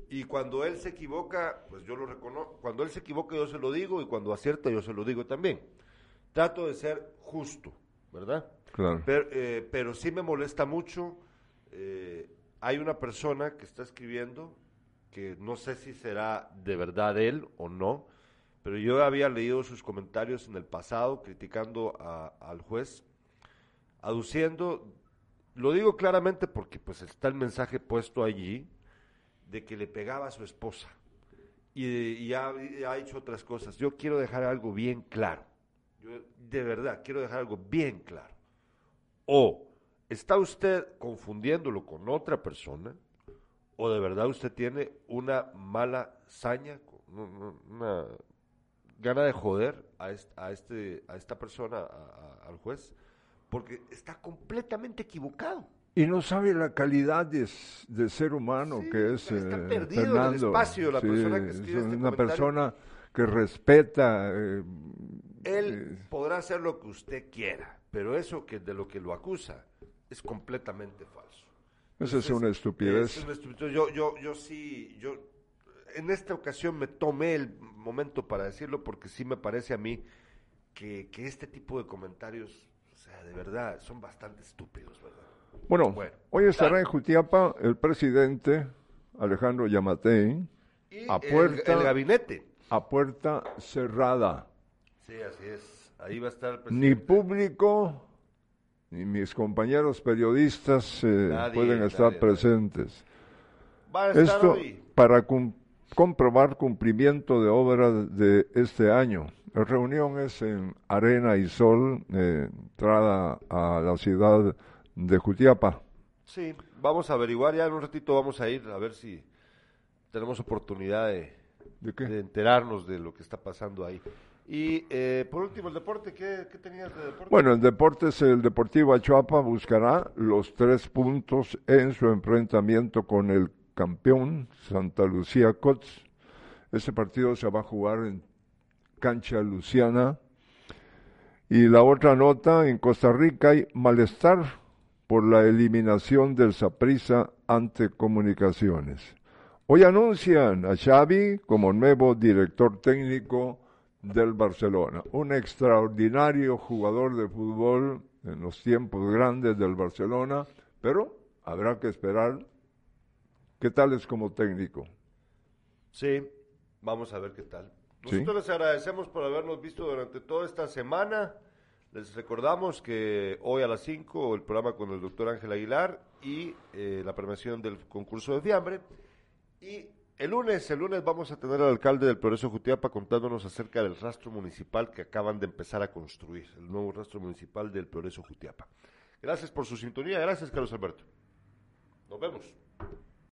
y cuando él se equivoca, pues yo lo reconozco. Cuando él se equivoca yo se lo digo y cuando acierta yo se lo digo también. Trato de ser justo, ¿verdad? Pero, eh, sí me molesta mucho. Eh, hay una persona que está escribiendo que no sé si será de verdad él o no, pero yo había leído sus comentarios en el pasado criticando al juez, aduciendo, lo digo claramente porque pues está el mensaje puesto allí de que le pegaba a su esposa y, ya ha, hecho otras cosas. Yo quiero dejar algo bien claro, yo de verdad quiero dejar algo bien claro. O está usted confundiéndolo con otra persona, o de verdad usted tiene una mala saña, una gana de joder a, este, a esta persona, al juez, porque está completamente equivocado.
Y no sabe la calidad de, ser humano que es está eh, perdido Fernando. En el espacio la persona que escribe es este una persona que respeta. Eh,
Él podrá hacer lo que usted quiera, pero eso que de lo que lo acusa es completamente falso.
Esa es una estupidez.
Es una estupidez. Yo, yo, yo sí, yo en esta ocasión me tomé el momento para decirlo porque sí me parece a mí que, que este tipo de comentarios, o sea, de verdad, son bastante estúpidos, ¿verdad?
Bueno, hoy estará en Jutiapa el presidente Alejandro Yamatei
a puerta, el, gabinete.
A puerta cerrada.
Sí, así es. Ahí va a estar el
presidente. Ni público, ni mis compañeros periodistas eh, pueden estar presentes.
Va a estar
Esto para comprobar cumplimiento de obras de este año. La reunión es en Arena y Sol, eh, entrada a la ciudad de Jutiapa.
Sí, vamos a averiguar, ya en un ratito vamos a ir a ver si tenemos oportunidad de, enterarnos de lo que está pasando ahí. Y eh, por último, el deporte, ¿qué, tenías de deporte?
Bueno, el deporte es el Deportivo Achuapa, buscará los tres puntos en su enfrentamiento con el campeón Santa Lucía Cots. Ese partido se va a jugar en cancha Luciana. Y la otra nota, en Costa Rica hay malestar por la eliminación del Saprisa ante Comunicaciones. Hoy anuncian a Xavi como nuevo director técnico del Barcelona, un extraordinario jugador de fútbol en los tiempos grandes del Barcelona, pero habrá que esperar qué tal es como técnico.
Sí, vamos a ver qué tal. Nosotros les agradecemos por habernos visto durante toda esta semana. Les recordamos que hoy a las 5 el programa con el doctor Ángel Aguilar y eh, la premiación del concurso de fiambre. Y el lunes, el lunes vamos a tener al alcalde del Progreso Jutiapa contándonos acerca del rastro municipal que acaban de empezar a construir, el nuevo rastro municipal del Progreso Jutiapa. Gracias por su sintonía, gracias Carlos Alberto. Nos vemos.